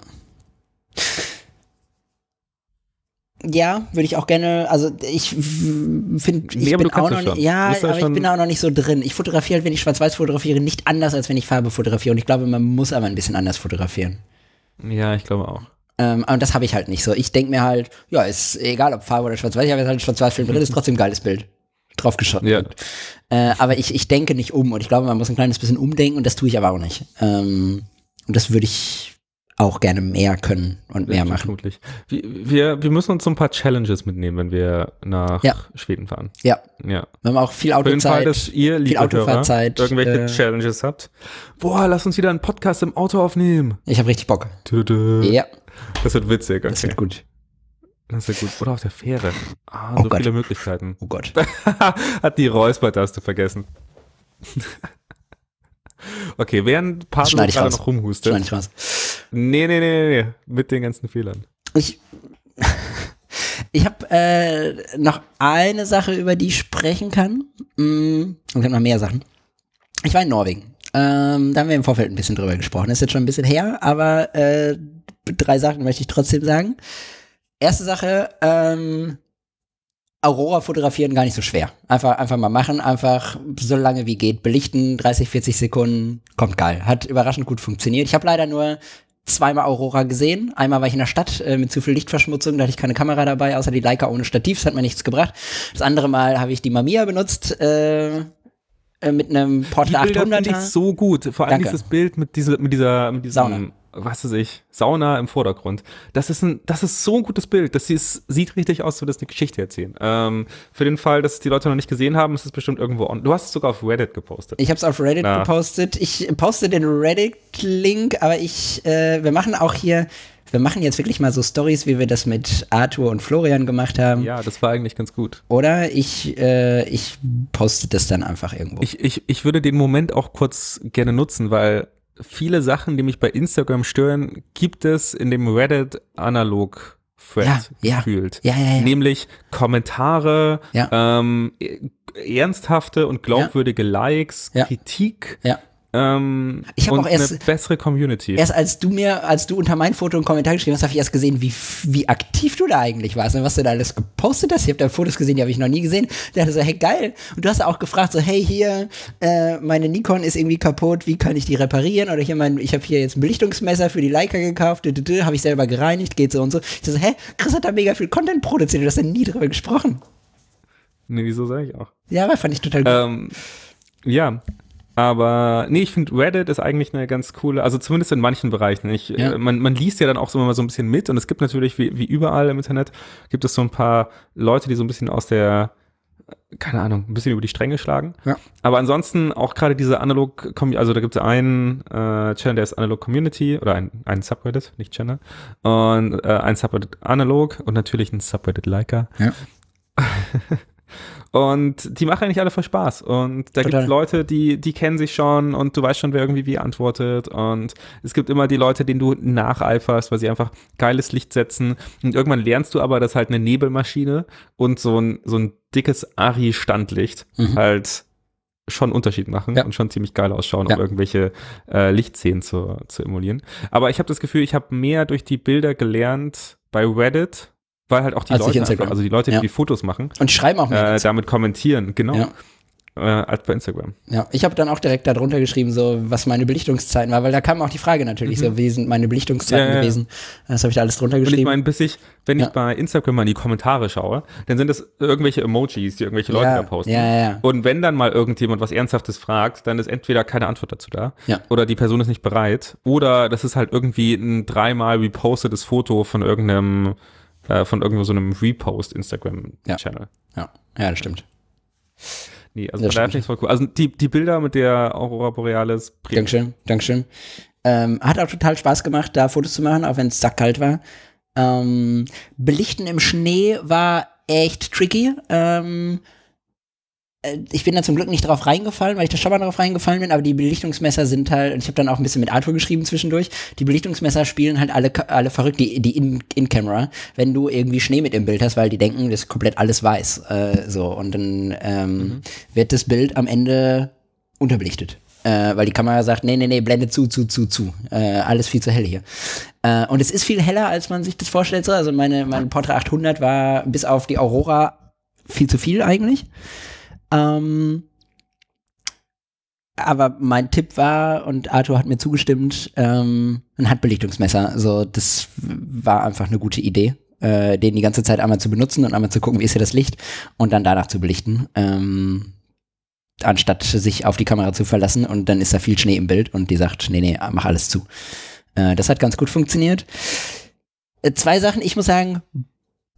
Ja, würde ich auch gerne, also ich finde, ich Nee, bin auch noch ja, ja ich bin auch noch nicht so drin. Ich fotografiere halt, wenn ich schwarz-weiß fotografiere, nicht anders, als wenn ich Farbe fotografiere. Und ich glaube, man muss aber ein bisschen anders fotografieren. Ja, ich glaube auch. Ähm, und das habe ich halt nicht so. Ich denke mir halt, ja, ist egal, ob Farbe oder schwarz-weiß, ich habe jetzt halt Schwarz-Weiß-Film drin, ist trotzdem ein geiles Bild. Draufgeschossen. Ja. Äh, aber ich, ich denke nicht um und ich glaube, man muss ein kleines bisschen umdenken und das tue ich aber auch nicht. Ähm, und das würde ich auch gerne mehr können und mehr Ja, machen. Vermutlich. Wir, wir, wir müssen uns so ein paar Challenges mitnehmen, wenn wir nach Ja. Schweden fahren. Ja, Ja. wir haben auch viel Für den Fall, Autozeit. dass ihr, liebe Autofahrzeit, irgendwelche äh, Challenges habt. Boah, lass uns wieder einen Podcast im Auto aufnehmen. Ich habe richtig Bock. Tüdü. Ja, Das wird witzig, okay. das wird gut. Das wird gut. Oder auf der Fähre. Ah, Oh so Gott. viele Möglichkeiten. Oh Gott. Hat die Räuspertaste vergessen. Okay, während Pablo schneide gerade raus. noch rumhustet. Schneid ich raus. Nee, nee, nee, nee, nee. Mit den ganzen Fehlern. Ich, ich habe äh, noch eine Sache, über die ich sprechen kann. Mm, und ich habe noch mehr Sachen. Ich war in Norwegen. Ähm, da haben wir im Vorfeld ein bisschen drüber gesprochen. Das ist jetzt schon ein bisschen her, aber äh, drei Sachen möchte ich trotzdem sagen. Erste Sache, ähm, Aurora fotografieren gar nicht so schwer. Einfach, einfach mal machen, einfach so lange wie geht belichten, 30, 40 Sekunden, kommt geil. Hat überraschend gut funktioniert. Ich habe leider nur zweimal Aurora gesehen. Einmal war ich in der Stadt äh, mit zu viel Lichtverschmutzung, da hatte ich keine Kamera dabei, außer die Leica ohne Stativ, das hat mir nichts gebracht. Das andere Mal habe ich die Mamiya benutzt, äh, äh, mit einem Die Porta Bilder finde ich 800er. so gut. Vor allem Danke. dieses Bild mit dieser, mit dieser, mit diesem, Sauna. Was weiß ich, Sauna im Vordergrund. Das ist ein, das ist so ein gutes Bild. Das ist, sieht richtig aus, als würde das eine Geschichte erzählen. Ähm, für den Fall, dass es die Leute noch nicht gesehen haben, ist es bestimmt irgendwo on. Du hast es sogar auf Reddit gepostet. Ich habe es auf Reddit Na. gepostet. Ich poste den Reddit-Link, aber ich, äh, wir machen auch hier, wir machen jetzt wirklich mal so Stories, wie wir das mit Arthur und Florian gemacht haben. ja, das war eigentlich ganz gut. Oder ich, äh, ich poste das dann einfach irgendwo. Ich, ich, ich würde den Moment auch kurz gerne nutzen, weil viele Sachen, die mich bei Instagram stören, gibt es in dem Reddit analog Thread Ja, gefühlt. ja, ja. Nämlich Kommentare, ähm, ernsthafte und glaubwürdige Likes. Kritik. Ähm, Ich hab und auch erst- eine bessere Community. Erst als du mir, als du unter mein Foto einen Kommentar geschrieben hast, habe ich erst gesehen, wie, wie aktiv du da eigentlich warst und was du da alles gepostet hast. Ich habe da Fotos gesehen, die habe ich noch nie gesehen. Der hatte so, hey, geil. Und du hast auch gefragt, so, hey, hier, äh, meine Nikon ist irgendwie kaputt, wie kann ich die reparieren? Oder hier, mein, ich habe hier jetzt ein Belichtungsmesser für die Leica gekauft, habe ich selber gereinigt, geht so und so. Ich so, hä, Chris hat da mega viel Content produziert, du hast da nie drüber gesprochen. nee, wieso sage ich auch? Ja, aber fand ich total gut. Ähm, ja, aber nee, ich finde Reddit ist eigentlich eine ganz coole, also zumindest in manchen Bereichen. Ich, Ja. äh, man, man liest ja dann auch so immer so ein bisschen mit und es gibt natürlich, wie, wie überall im Internet, gibt es so ein paar Leute, die so ein bisschen aus der, keine Ahnung, ein bisschen über die Stränge schlagen. Ja. Aber ansonsten auch gerade diese Analog, Com- also da gibt es einen äh, Channel, der ist Analog Community oder ein, ein Subreddit, nicht Channel, und äh, ein Subreddit Analog und natürlich ein Subreddit Leica. Ja. Und die machen eigentlich alle voll Spaß. Und da gibt es Leute, die, die kennen sich schon und du weißt schon, wer irgendwie wie antwortet. Und es gibt immer die Leute, denen du nacheiferst, weil sie einfach geiles Licht setzen. Und irgendwann lernst du aber, dass halt eine Nebelmaschine und so ein, so ein dickes Ari-Standlicht Mhm. halt schon Unterschied machen Ja. und schon ziemlich geil ausschauen, Ja. um irgendwelche äh, Lichtszenen zu, zu emulieren. Aber ich habe das Gefühl, ich habe mehr durch die Bilder gelernt bei Reddit, weil halt auch die Als Leute, einfach, also die Leute, die Ja. die Fotos machen, Und schreiben auch mehr. äh, damit kommentieren, genau, Ja. äh, als bei Instagram. Ja, ich habe dann auch direkt darunter geschrieben, so was meine Belichtungszeiten war, weil da kam auch die Frage natürlich, so wie sind meine Belichtungszeiten Mhm. Ja, ja. gewesen. Das habe ich da alles drunter Und ich geschrieben. meine, bis ich, wenn Ja. ich bei Instagram mal in die Kommentare schaue, dann sind das irgendwelche Emojis, die irgendwelche Leute da posten. ja, ja, ja. Und wenn dann mal irgendjemand was Ernsthaftes fragt, dann ist entweder keine Antwort dazu da Ja. oder die Person ist nicht bereit oder das ist halt irgendwie ein dreimal repostetes Foto von irgendeinem, äh, von irgendwo so einem Repost-Instagram-Channel. Ja, ja, das stimmt. Nee, also Das von daher voll cool. Also die, die Bilder mit der Aurora Borealis, prima. Dankeschön, Dankeschön. Ähm, hat auch total Spaß gemacht, da Fotos zu machen, auch wenn es sackkalt war. Ähm, Belichten im Schnee war echt tricky. Ähm, äh, ich bin da zum Glück nicht drauf reingefallen, weil ich da schon mal drauf reingefallen bin, aber die Belichtungsmesser sind halt, und ich habe dann auch ein bisschen mit Arthur geschrieben zwischendurch, die Belichtungsmesser spielen halt alle, alle verrückt, die, die in- In-Camera, wenn du irgendwie Schnee mit im Bild hast, weil die denken, das ist komplett alles weiß. Äh, so, und dann ähm, wird das Bild am Ende unterbelichtet. Äh, weil die Kamera sagt, nee, nee, nee, blende zu, zu, zu, zu. Äh, alles viel zu hell hier. Äh, und es ist viel heller, als man sich das vorstellt. So. Also meine, mein Portra 800 war bis auf die Aurora viel zu viel eigentlich. Ähm, aber mein Tipp war, und Arthur hat mir zugestimmt, ähm, ein Handbelichtungsmesser. Also das war einfach eine gute Idee, äh, den die ganze Zeit einmal zu benutzen und einmal zu gucken, wie ist hier das Licht und dann danach zu belichten. Ähm, anstatt sich auf die Kamera zu verlassen und dann ist da viel Schnee im Bild und die sagt, nee, nee, mach alles zu. Äh, das hat ganz gut funktioniert. Äh, zwei Sachen, ich muss sagen,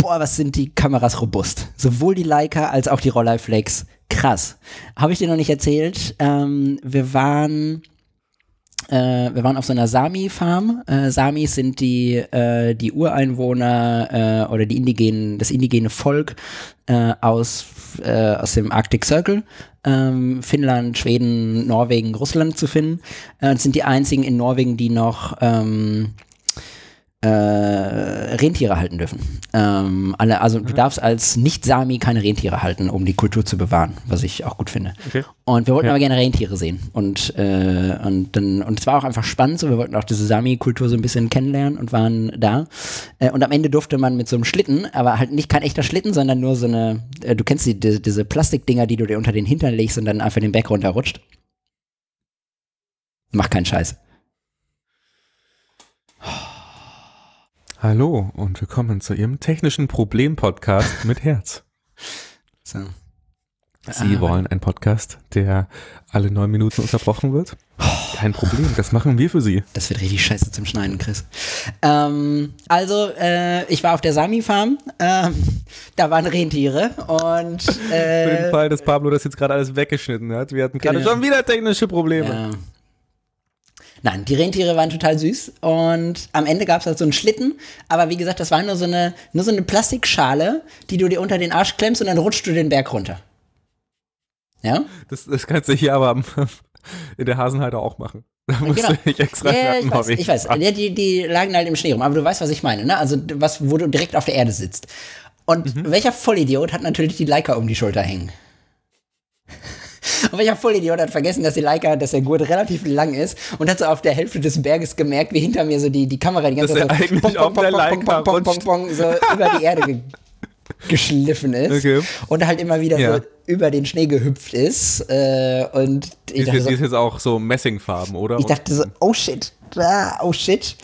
boah, was sind die Kameras robust. Sowohl die Leica als auch die Rolleiflex. Krass. Habe ich dir noch nicht erzählt. Ähm, wir waren äh, wir waren auf so einer Sami-Farm. Äh, Samis sind die, äh, die Ureinwohner äh, oder die indigenen, das indigene Volk äh, aus, äh, aus dem Arctic Circle. Ähm, Finnland, Schweden, Norwegen, Russland zu finden. Äh, sind die einzigen in Norwegen, die noch ähm, äh, Rentiere halten dürfen. Ähm, alle, also mhm. du darfst als Nicht-Sami keine Rentiere halten, um die Kultur zu bewahren, was ich auch gut finde. Okay. Und wir wollten ja. aber gerne Rentiere sehen. Und, äh, und, dann, und es war auch einfach spannend, so wir wollten auch diese Sami-Kultur so ein bisschen kennenlernen und waren da. Äh, und am Ende durfte man mit so einem Schlitten, aber halt nicht kein echter Schlitten, sondern nur so eine, äh, du kennst die, die, diese Plastikdinger, die du dir unter den Hintern legst und dann einfach den Berg runterrutscht. Mach keinen Scheiß. Hallo und willkommen zu Ihrem technischen Problem-Podcast mit Herz. So. Sie ah, wollen einen Podcast, der alle neun Minuten unterbrochen wird? Kein Problem, das machen wir für Sie. Das wird richtig scheiße zum Schneiden, Chris. Ähm, also, äh, ich war auf der Sami-Farm, ähm, da waren Rentiere und. Äh, für den Fall, dass Pablo das jetzt gerade alles weggeschnitten hat. Wir hatten gerade genau. schon wieder technische Probleme. Ja. Nein, die Rentiere waren total süß und am Ende gab es halt so einen Schlitten, aber wie gesagt, das war nur so eine, nur so eine Plastikschale, die du dir unter den Arsch klemmst und dann rutscht du den Berg runter. Ja? Das, das kannst du hier aber in der Hasenheide auch machen. Da musst genau. du nicht extra ja, ich weiß, ich weiß. Ja, die, die lagen halt im Schnee rum, aber du weißt, was ich meine, ne? Also was, wo du direkt auf der Erde sitzt. Und mhm. welcher Vollidiot hat natürlich die Leica um die Schulter hängen? Und welcher Vollidiot hat vergessen, dass die Leica, dass der Gurt relativ lang ist und hat so auf der Hälfte des Berges gemerkt, wie hinter mir so die, die Kamera die ganze Zeit so, eigentlich pong, auf pong, der Leica pong, pong, pong, so über die Erde ge geschliffen ist okay. und halt immer wieder ja. so über den Schnee gehüpft ist. Äh, und ich die, dachte so, die ist jetzt auch so Messingfarben, oder? Ich dachte so, oh shit, ah, oh shit.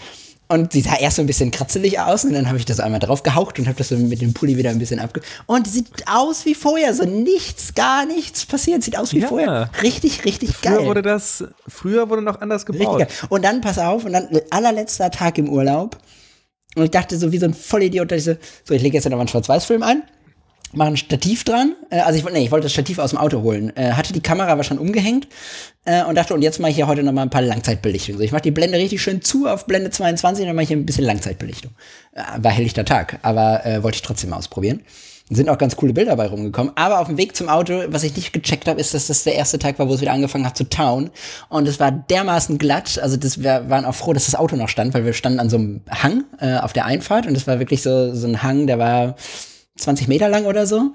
Und sie sah erst so ein bisschen kratzelig aus und dann habe ich das einmal drauf gehaucht und habe das so mit dem Pulli wieder ein bisschen abge... Und sieht aus wie vorher, so nichts, gar nichts passiert. Sieht aus wie ja. vorher. Richtig, richtig früher geil. Früher wurde das, früher wurde noch anders gebaut. Und dann, pass auf, und dann allerletzter Tag im Urlaub. Und ich dachte so wie so ein Vollidiot, dass ich so, so ich lege jetzt noch einen Schwarz-Weiß-Film ein mache ein Stativ dran. Äh, also ich, nee, ich wollte das Stativ aus dem Auto holen. Äh, hatte die Kamera aber schon umgehängt äh, und dachte, und jetzt mache ich hier heute noch mal ein paar Langzeitbelichtungen. So, ich mache die Blende richtig schön zu auf Blende 22 und dann mache ich hier ein bisschen Langzeitbelichtung. Äh, war helllichter Tag, aber äh, wollte ich trotzdem mal ausprobieren. Sind auch ganz coole Bilder dabei rumgekommen. Aber auf dem Weg zum Auto, was ich nicht gecheckt habe, ist, dass das der erste Tag war, wo es wieder angefangen hat zu tauen. Und es war dermaßen glatt. Also das, wir waren auch froh, dass das Auto noch stand, weil wir standen an so einem Hang äh, auf der Einfahrt und das war wirklich so, so ein Hang, der war 20 Meter lang oder so.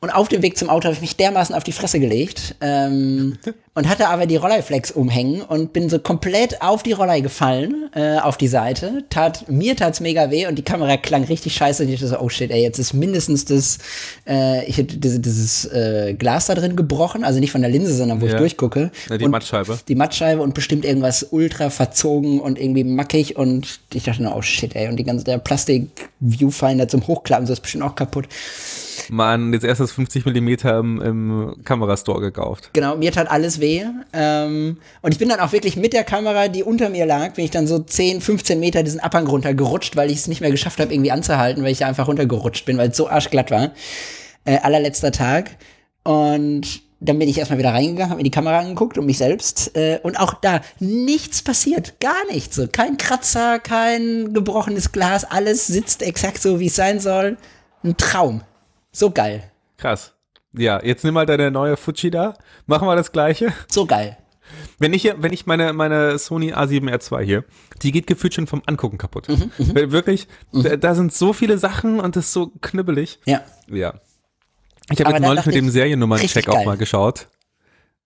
Und auf dem Weg zum Auto habe ich mich dermaßen auf die Fresse gelegt ähm, und hatte aber die Rolleiflex umhängen und bin so komplett auf die Rollei gefallen, äh, auf die Seite. Tat, mir tat's mega weh und die Kamera klang richtig scheiße. Und ich dachte so, oh shit, ey, jetzt ist mindestens das, äh, ich hätte dieses, dieses äh, Glas da drin gebrochen, also nicht von der Linse, sondern wo ja. ich durchgucke. Ja, die und Mattscheibe. Die Mattscheibe und bestimmt irgendwas ultra verzogen und irgendwie mackig und ich dachte nur, oh shit, ey, und die ganze, der Plastik-Viewfinder zum Hochklappen, so ist bestimmt auch kaputt man jetzt erst das 50 mm im, im Kamerastore gekauft. Genau, mir tat alles weh. Ähm, und ich bin dann auch wirklich mit der Kamera, die unter mir lag, bin ich dann so 10, 15 Meter diesen Abhang runtergerutscht, weil ich es nicht mehr geschafft habe, irgendwie anzuhalten, weil ich einfach runtergerutscht bin, weil es so arschglatt war. Äh, allerletzter Tag. Und dann bin ich erstmal wieder reingegangen, habe mir die Kamera angeguckt und mich selbst. Äh, und auch da nichts passiert, gar nichts. So. Kein Kratzer, kein gebrochenes Glas, alles sitzt exakt so, wie es sein soll. Ein Traum. So geil. Krass. Ja, jetzt nimm mal deine neue Fuji da. Machen wir das gleiche. So geil. Wenn ich, wenn ich meine, meine Sony A7R2 hier, die geht gefühlt schon vom Angucken kaputt. Mhm, mhm. Wirklich, mhm. Da, da, sind so viele Sachen und das ist so knibbelig. Ja. Ja. Ich habe jetzt neulich mit dem Seriennummern-Check auch mal geschaut.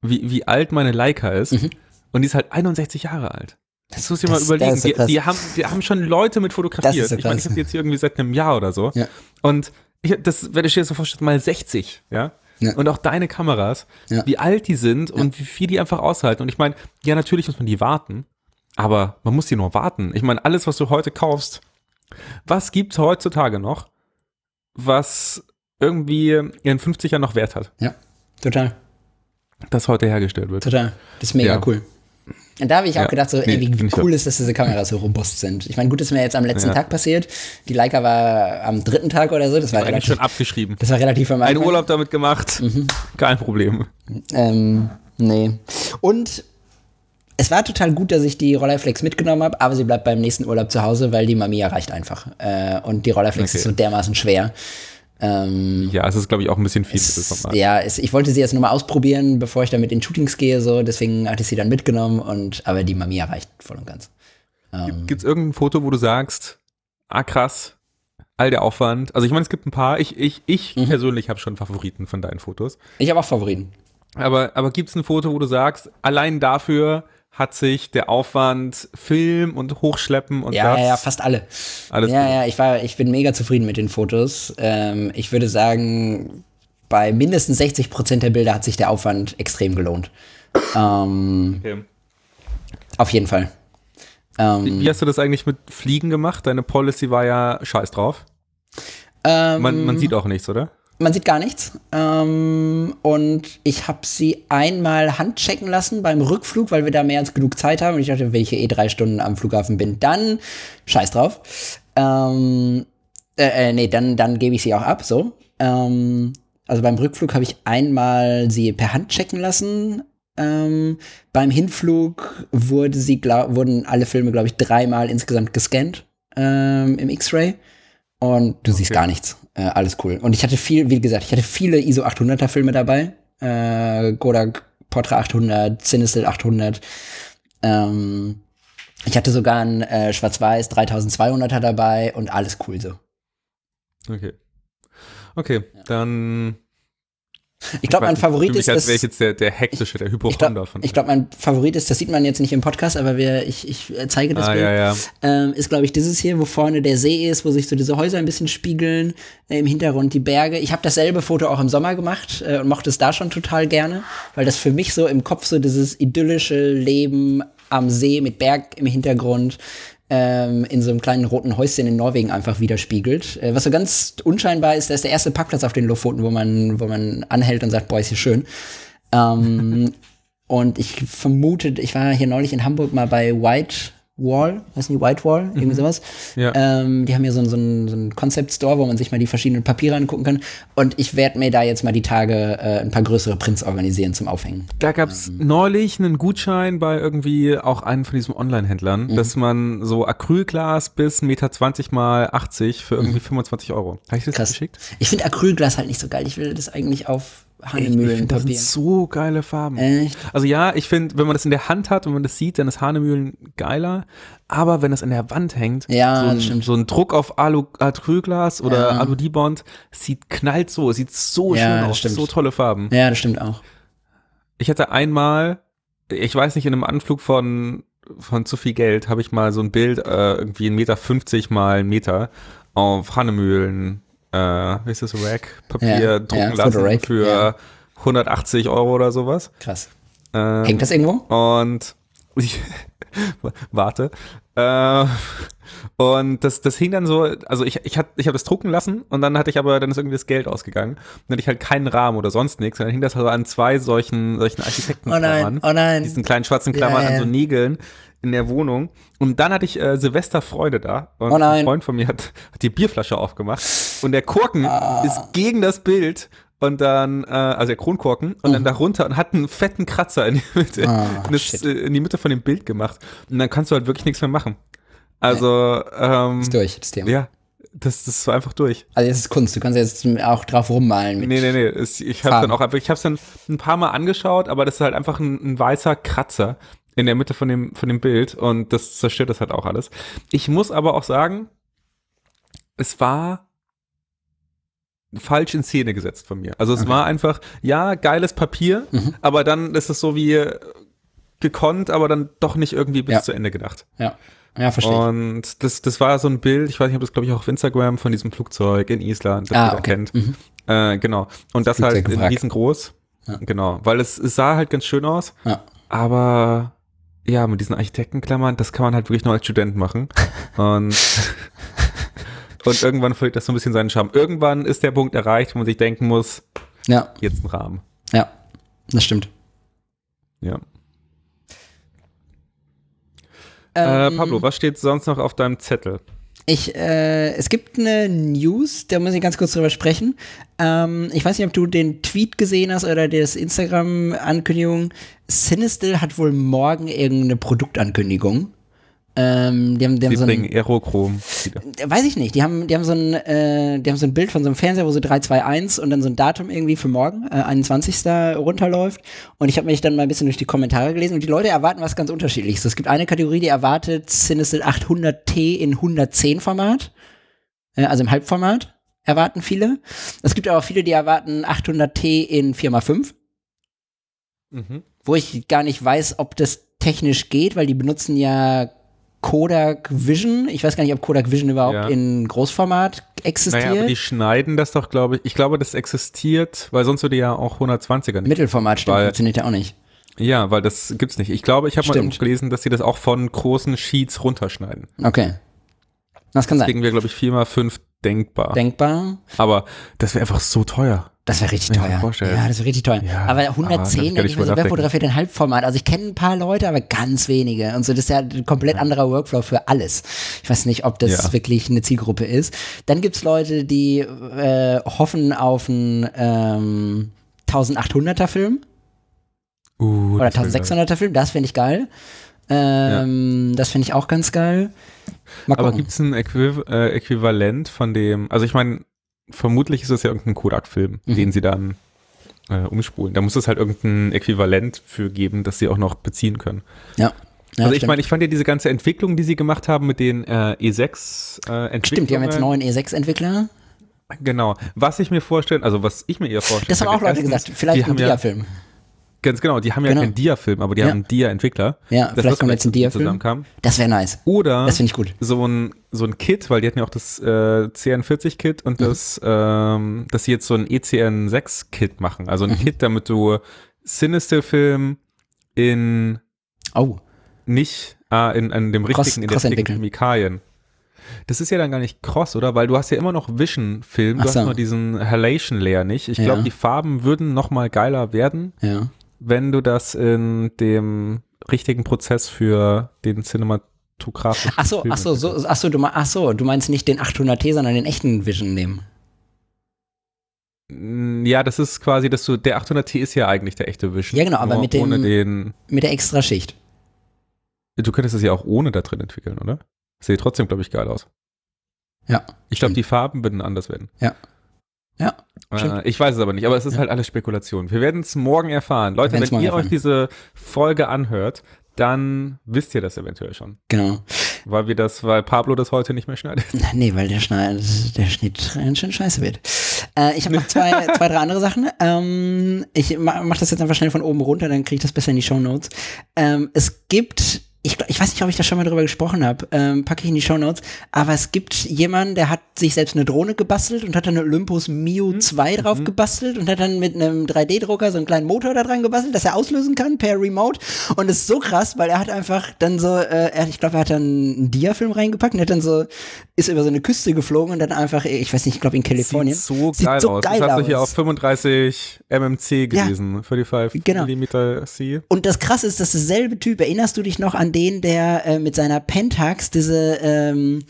wie, wie alt meine Leica ist. Mhm. Und die ist halt 61 Jahre alt. Das musst du dir mal überlegen. so die, die, haben, die haben schon Leute mit fotografiert. So ich meine, ich habe jetzt hier irgendwie seit einem Jahr oder so. Ja. Und ich, das, wenn du dir so vorstellst, mal 60, ja. Ja. Und auch deine Kameras, Ja. wie alt die sind und wie viel die einfach aushalten. Und ich meine, ja, natürlich muss man die warten, aber man muss die nur warten. Ich meine, alles, was du heute kaufst, was gibt's heutzutage noch, was irgendwie in 50 Jahren noch Wert hat, Ja, total. das heute hergestellt wird? Total. Das ist mega Ja. cool. Und da habe ich auch Ja. gedacht, so, Nee, ey, wie cool ist, dass diese Kameras so robust sind. Ich meine, gut, das ist mir jetzt am letzten Ja. Tag passiert. Die Leica war am dritten Tag oder so. Das war, Eigentlich relativ, schon abgeschrieben. das war relativ am Einen Anfang. Urlaub damit gemacht, Mhm. kein Problem. Ähm, nee. Und es war total gut, dass ich die Rolleiflex mitgenommen habe, aber sie bleibt beim nächsten Urlaub zu Hause, weil die Mamiya reicht einfach. Äh, und die Rolleiflex Okay. ist so dermaßen schwer. Ähm, Ja, es ist, glaube ich, auch ein bisschen viel es, ja, es, ich wollte sie jetzt nur mal ausprobieren, bevor ich dann mit den Shootings gehe, so, deswegen hatte ich sie dann mitgenommen und aber die Mamiya reicht voll und ganz. Ähm, Gibt es irgendein Foto, wo du sagst, ah krass, all der Aufwand? Also ich meine, es gibt ein paar. Ich, ich, ich Mhm. persönlich habe schon Favoriten von deinen Fotos. ich habe auch Favoriten. Aber, aber gibt es ein Foto, wo du sagst, allein dafür hat sich der Aufwand Film und Hochschleppen und Ja, das ja, ja, fast alle. alles ja, gut. ja, ich war, ich bin mega zufrieden mit den Fotos. Ähm, ich würde sagen, bei mindestens 60 Prozent der Bilder hat sich der Aufwand extrem gelohnt. Ähm, Okay. auf jeden Fall. Ähm, Wie hast du das eigentlich mit Fliegen gemacht? Deine Policy war ja scheiß drauf. ähm, Man, man sieht auch nichts, oder? Man sieht gar nichts. Ähm, und ich habe sie einmal handchecken lassen beim Rückflug, weil wir da mehr als genug Zeit haben. Und ich dachte, wenn ich eh drei Stunden am Flughafen bin, dann scheiß drauf. Ähm, äh, äh, nee, dann, dann gebe ich sie auch ab, so. Ähm, also beim Rückflug habe ich einmal sie per Hand checken lassen. Ähm, beim Hinflug wurde sie, glaub, wurden alle Filme, glaube ich, dreimal insgesamt gescannt ähm, im X-Ray. Und du siehst Okay. gar nichts. Äh, alles cool. Und ich hatte viel, wie gesagt, ich hatte viele ISO 800er Filme dabei. Äh, Kodak Portra 800, Cinestill 800. Ähm, ich hatte sogar ein äh, Schwarz-Weiß 3200er dabei und alles cool so. Okay. Okay, dann. Ich glaube, mein Favorit ist das. wäre ich jetzt der, der hektische, der Ich Hypochonder glaube, von. glaub, mein Favorit ist, das sieht man jetzt nicht im Podcast, aber wir, ich, ich äh, zeige das ah, Bild. ja, ja. ähm, ist, glaube ich, dieses hier, wo vorne der See ist, wo sich so diese Häuser ein bisschen spiegeln, äh, im Hintergrund die Berge. Ich habe dasselbe Foto auch im Sommer gemacht äh, und mochte es da schon total gerne, weil das für mich so im Kopf so dieses idyllische Leben am See mit Berg im Hintergrund ähm, in so einem kleinen roten Häuschen in Norwegen einfach widerspiegelt. Äh, was so ganz unscheinbar ist, da ist der erste Parkplatz auf den Lofoten, wo man, wo man anhält und sagt, boah, ist hier schön. Ähm, und ich vermute, ich war hier neulich in Hamburg mal bei White Wall, weiß nicht, White Wall, irgendwie sowas. Ja. Ähm, die haben hier so, so einen so einen Concept Store, wo man sich mal die verschiedenen Papiere angucken kann. Und ich werde mir da jetzt mal die Tage äh, ein paar größere Prints organisieren zum Aufhängen. Da gab es Ähm. neulich einen Gutschein bei irgendwie auch einem von diesen Online-Händlern, Mhm. dass man so Acrylglas bis Meter 20 mal 80 für irgendwie 25 Euro. Habe ich das Mhm. Krass. geschickt? Ich finde Acrylglas halt nicht so geil. Ich will das eigentlich auf Finde, das sind so geile Farben. Echt? Also ja, ich finde, wenn man das in der Hand hat, wenn man das sieht, dann ist Hanemühlen geiler. Aber wenn das an der Wand hängt, Ja, so, ein, so ein Druck auf Alu, Acrylglas oder Ja. Alu-Dibond, sieht knallt so, sieht so Ja, schön aus, stimmt. so tolle Farben. Ja, das stimmt auch. Ich hatte einmal, ich weiß nicht, in einem Anflug von, von zu viel Geld, habe ich mal so ein Bild, äh, irgendwie ein Meter 50 mal ein Meter auf Hannemühlen, äh, wie ist das, Rack, Papier Ja, drucken ja, lassen für ja. 180 Euro oder sowas. Krass. Ähm, Hängt das irgendwo? und ich, warte. Äh, und das, das hing dann so, also ich, ich, hat, ich habe das drucken lassen und dann hatte ich aber, dann ist irgendwie das Geld ausgegangen. Dann hatte ich halt keinen Rahmen oder sonst nichts. Und dann hing das also an zwei solchen, solchen Architektenklammern. oh nein. Diesen kleinen schwarzen Klammern Ja, ja. an so Nägeln in der Wohnung. Und dann hatte ich äh, Silvesterfreude da. Und Oh nein. ein Freund von mir hat, hat die Bierflasche aufgemacht. Und der Korken Ah. ist gegen das Bild. Und dann, äh, also der Kronkorken, und dann darunter und hat einen fetten Kratzer in die Mitte, Mhm. Ah, in, das, äh, in die Mitte von dem Bild gemacht. Und dann kannst du halt wirklich nichts mehr machen. Also, ähm, Ist durch, das Thema. ja, das, das war einfach durch. Also jetzt ist Kunst, du kannst jetzt auch drauf rummalen. Mit Nee, nee, nee. Es, ich habe dann auch einfach, ich habe es dann ein paar Mal angeschaut, aber das ist halt einfach ein, ein weißer Kratzer in der Mitte von dem, von dem Bild und das zerstört das halt auch alles. Ich muss aber auch sagen, es war falsch in Szene gesetzt von mir. Also es war einfach, ja, geiles Papier, Mhm. aber dann ist es so wie gekonnt, aber dann doch nicht irgendwie bis Ja. zu Ende gedacht. Ja, ja, verstehe. ich. Und das, das war so ein Bild, ich weiß nicht, ob das glaube ich auch auf Instagram von diesem Flugzeug in Island, das Ah, jeder okay. kennt. Mhm. Äh, genau. Und das Flugzeug halt in riesengroß. Ja. Genau. Weil es, es sah halt ganz schön aus, Ja. aber ja, mit diesen Architektenklammern, das kann man halt wirklich nur als Student machen. Und, und irgendwann verliert das so ein bisschen seinen Charme. Irgendwann ist der Punkt erreicht, wo man sich denken muss, ja, jetzt ein Rahmen. ja, das stimmt. Ja. äh, Ähm, Pablo, was steht sonst noch auf deinem Zettel? Ich, äh, es gibt eine News, da muss ich ganz kurz drüber sprechen. Ähm, ich weiß nicht, ob du den Tweet gesehen hast oder das Instagram-Ankündigung. Sinistil hat wohl morgen irgendeine Produktankündigung. Ähm, die haben, die haben so ein, bringen Aerochrom. Äh, Weiß ich nicht. Die haben, die haben so ein, äh, die haben so ein Bild von so einem Fernseher, wo so 321 und dann so ein Datum irgendwie für morgen, äh, 21. runterläuft. Und ich habe mich dann mal ein bisschen durch die Kommentare gelesen und die Leute erwarten was ganz unterschiedliches. Es gibt eine Kategorie, die erwartet Cinestill 800T in 110 Format, äh, also im Halbformat erwarten viele. Es gibt aber auch viele, die erwarten 800T in 4x5 Mhm. wo ich gar nicht weiß, ob das technisch geht, weil die benutzen ja Kodak Vision. Ich weiß gar nicht, ob Kodak Vision überhaupt Ja. in Großformat existiert. Naja, aber die schneiden das doch, glaube ich. Ich glaube, das existiert, weil sonst würde ja auch 120er nicht. Mittelformat stimmt, Weil- funktioniert ja auch nicht. Ja, weil das gibt's nicht. Ich glaube, ich habe mal gelesen, dass sie das auch von großen Sheets runterschneiden. Okay. Das kann sein. Deswegen wäre, glaube ich, 4x5 denkbar. Denkbar. aber das wäre einfach so teuer. Das wäre richtig teuer. Ja, das wäre richtig teuer. Ja, aber aber da 110, kann denke ich mir so, wer fotografiert in Halbformat? Also ich kenne ein paar Leute, aber ganz wenige. Und so, das ist ja ein komplett anderer Workflow für alles. Ich weiß nicht, ob das Ja. wirklich eine Zielgruppe ist. Dann gibt's Leute, die äh, hoffen auf einen ähm, 1800er Film Uh, oder das wär geil. 1600er Film. Das finde ich geil. Ähm, Das finde ich auch ganz geil. Aber gucken. gibt's ein Äquiv äh, Äquivalent von dem, also ich meine, vermutlich ist es ja irgendein Kodak-Film, Mhm. den sie dann äh, umspulen. Da muss es halt irgendein Äquivalent für geben, das sie auch noch beziehen können. ja. ja. also ich meine, ich fand ja diese ganze Entwicklung, die sie gemacht haben mit den äh, E6 äh. Stimmt, die haben jetzt neuen E6-Entwickler. Genau. Was ich mir vorstelle, also was ich mir eher vorstelle. Das haben auch Leute gesagt. Vielleicht ein haben ja. Ganz genau, die haben ja Genau. keinen Dia-Film, aber die Ja. haben einen Dia-Entwickler. Ja, Dass vielleicht das kommt jetzt ein Dia-Film. Das wäre nice. Oder Das finde ich gut. so ein, so ein Kit, weil die hatten ja auch das äh, CN40-Kit und Mhm. das, ähm, dass sie jetzt so ein E ECN6-Kit machen. Also ein Mhm. Kit, damit du Sinister-Film in Oh. nicht ah, in, in dem Cross- richtigen, in den cross richtigen. Chemikalien. Das ist ja dann gar nicht cross, oder? Weil du hast ja immer noch Vision-Film, du Ach hast so. nur diesen Halation-Layer nicht. Ich Ja. glaube, die Farben würden noch mal geiler werden, Ja. Wenn du das in dem richtigen Prozess für den cinematografischen Ach so, Film ach so, so, ach so, du, mei- ach so, du meinst nicht den 800T, sondern den echten Vision nehmen. Ja, das ist quasi, dass du, der 800T ist ja eigentlich der echte Vision. Ja, genau, aber mit dem- Ohne den, Mit der extra Schicht. du könntest es ja auch ohne da drin entwickeln, oder? Sieht trotzdem, glaube ich, geil aus. Ja. Ich glaube, die Farben würden anders werden. Ja. Ja. Äh, ich weiß es aber nicht, aber es ist Ja. halt alles Spekulation. Wir werden es morgen erfahren. Leute, wenn ihr euch erfahren. diese Folge anhört, dann wisst ihr das eventuell schon. Genau. Weil wir das, weil Pablo das heute nicht mehr schneidet. Nee, weil der, Schneid, der Schnitt ganz schön scheiße wird. Äh, ich habe noch zwei, zwei, drei andere Sachen. Ähm, ich ma- mach das jetzt einfach schnell von oben runter, dann kriege ich das besser in die Shownotes. Ähm, es gibt, ich, ich weiß nicht, ob ich da schon mal drüber gesprochen habe, ähm, packe ich in die Shownotes, aber es gibt jemanden, der hat sich selbst eine Drohne gebastelt und hat dann eine Olympus Mio 2 drauf gebastelt und hat dann mit einem 3D-Drucker so einen kleinen Motor da dran gebastelt, dass er auslösen kann per Remote. Und es ist so krass, weil er hat einfach dann so, äh, er, ich glaube, er hat dann einen Dia-Film reingepackt und hat dann so, ist über so eine Küste geflogen und dann einfach, ich weiß nicht, ich glaube in Kalifornien. Sieht so Sieht geil so aus. geil das du aus. hier auf 35 MMC Ja. gelesen. 45 Genau. Millimeter C. Und das krasse ist, dass derselbe Typ, erinnerst du dich noch an den, der äh, mit seiner Pentax diese, ähm,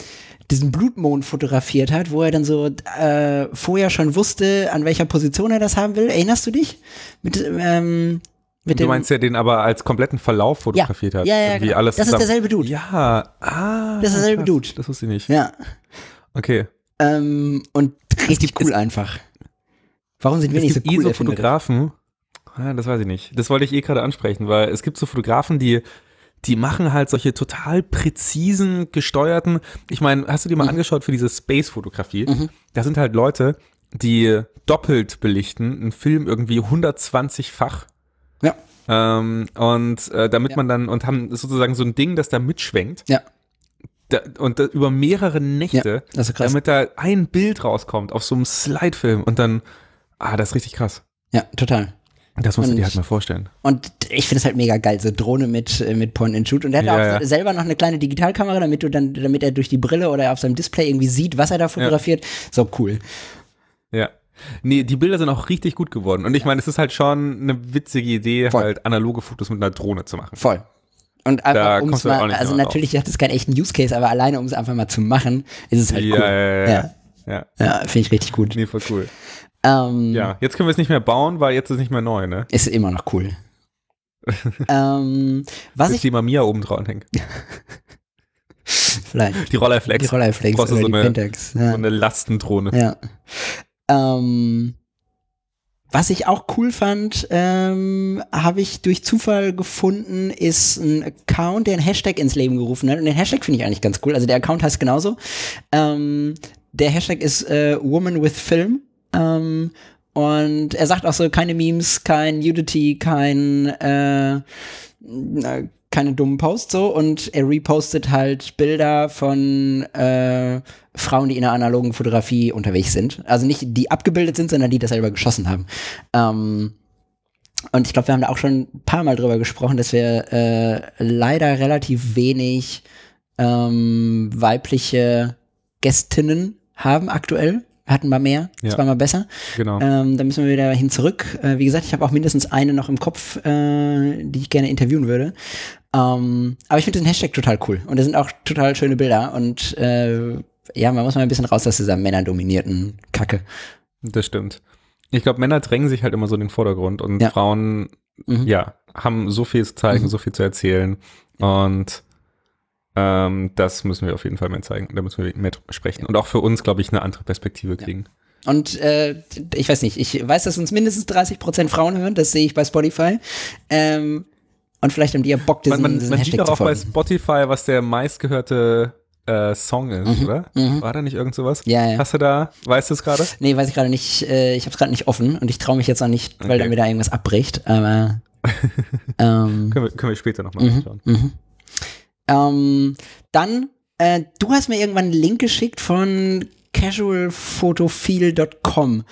diesen Blutmond fotografiert hat, wo er dann so äh, vorher schon wusste, an welcher Position er das haben will? Erinnerst du dich? Mit, ähm, mit Du meinst ja, den aber als kompletten Verlauf ja, fotografiert hat. ja, ja, genau. alles das ist derselbe Dude. Ja, ah. Das ist derselbe krass. Dude. Das wusste ich nicht. Ja. Okay. Ähm, und richtig cool einfach. Warum sind wir nicht so gibt cool so erfinderisch? Fotografen, ah, das weiß ich nicht. Das wollte ich eh gerade ansprechen, weil es gibt so Fotografen, die die machen halt solche total präzisen, gesteuerten. Ich meine, hast du dir mal Mhm. angeschaut für diese Space-Fotografie? Da sind halt Leute, die doppelt belichten, einen Film irgendwie 120-fach. Ja. Ähm, und äh, damit Ja. man dann, und haben sozusagen so ein Ding, das da mitschwenkt. Ja. Da, und da, über mehrere Nächte, krass. damit da ein Bild rauskommt auf so einem Slide-Film und dann, ah, das ist richtig krass. Ja, total. Das musst du Und- dir halt mal vorstellen. Und ich finde es halt mega geil, so Drohne mit, äh, mit Point and Shoot. Und er hat Ja, auch ja. selber noch eine kleine Digitalkamera, damit du dann, damit er durch die Brille oder auf seinem Display irgendwie sieht, was er da fotografiert. So cool. Ja. Nee, die Bilder sind auch richtig gut geworden. Und ich meine, es ist halt schon eine witzige Idee, Voll. halt analoge Fotos mit einer Drohne zu machen. Voll. Und einfach, um es du mal, also natürlich hat es keinen echten Use Case, aber alleine, um es einfach mal zu machen, ist es halt ja, cool. ja, ja, ja. Ja, ja. ja finde ich richtig gut. Nee, voll cool. Ähm, Ja, jetzt können wir es nicht mehr bauen, weil jetzt ist es nicht mehr neu, ne? Ist immer noch cool. ähm, was Dass ich die Mamiya oben drauf hängt. vielleicht Die Rollerflex. die Rollerflex oder so die eine- Pentax. So Ja. eine Lastendrohne. ja. Ähm, was ich auch cool fand, ähm, habe ich durch Zufall gefunden, ist ein Account, der einen Hashtag ins Leben gerufen hat. Und den Hashtag finde ich eigentlich ganz cool. Also der Account heißt genauso. Ähm, der Hashtag ist äh, Woman with Film. Ähm, und er sagt auch so, keine Memes, kein Nudity, kein äh, na, keine dummen Posts so und er repostet halt Bilder von äh, Frauen, die in der analogen Fotografie unterwegs sind. Also nicht die abgebildet sind, sondern die das selber geschossen haben. Ähm, und ich glaube, wir haben da auch schon ein paar Mal drüber gesprochen, dass wir äh, leider relativ wenig ähm, weibliche Gästinnen haben aktuell. Wir hatten mal mehr, Ja. war mal besser. Genau. Ähm, da müssen wir wieder hin zurück. Äh, wie gesagt, ich habe auch mindestens eine noch im Kopf, äh, die ich gerne interviewen würde. Ähm, aber ich finde den Hashtag total cool. Und da sind auch total schöne Bilder. Und äh, ja, man muss mal ein bisschen raus aus dieser männerdominierten Kacke. Das stimmt. Ich glaube, Männer drängen sich halt immer so in den Vordergrund und Ja. Frauen, Mhm. ja, haben so viel zu zeigen, Mhm. so viel zu erzählen. Und ähm, das müssen wir auf jeden Fall mehr zeigen. Da müssen wir mehr drüber sprechen. Und auch für uns, glaube ich, eine andere Perspektive kriegen. Und äh, ich weiß nicht, ich weiß, dass uns mindestens 30% Frauen hören, das sehe ich bei Spotify. Ähm, und vielleicht haben die ja Bock, diesen, Man, man, diesen man sieht Hashtag zu auch bei. Spotify, was der meistgehörte äh, Song ist, oder? mhm. War da nicht irgend sowas? Ja, ja. Hast du da, weißt du es gerade? Nee, weiß ich gerade nicht, äh, ich habe es gerade nicht offen und ich traue mich jetzt auch nicht, weil Okay. dann wieder irgendwas abbricht, aber ähm, Können wir, können wir später nochmal Mhm, anschauen. mhm. Ähm, dann, äh, du hast mir irgendwann einen Link geschickt von casualphotophile.com.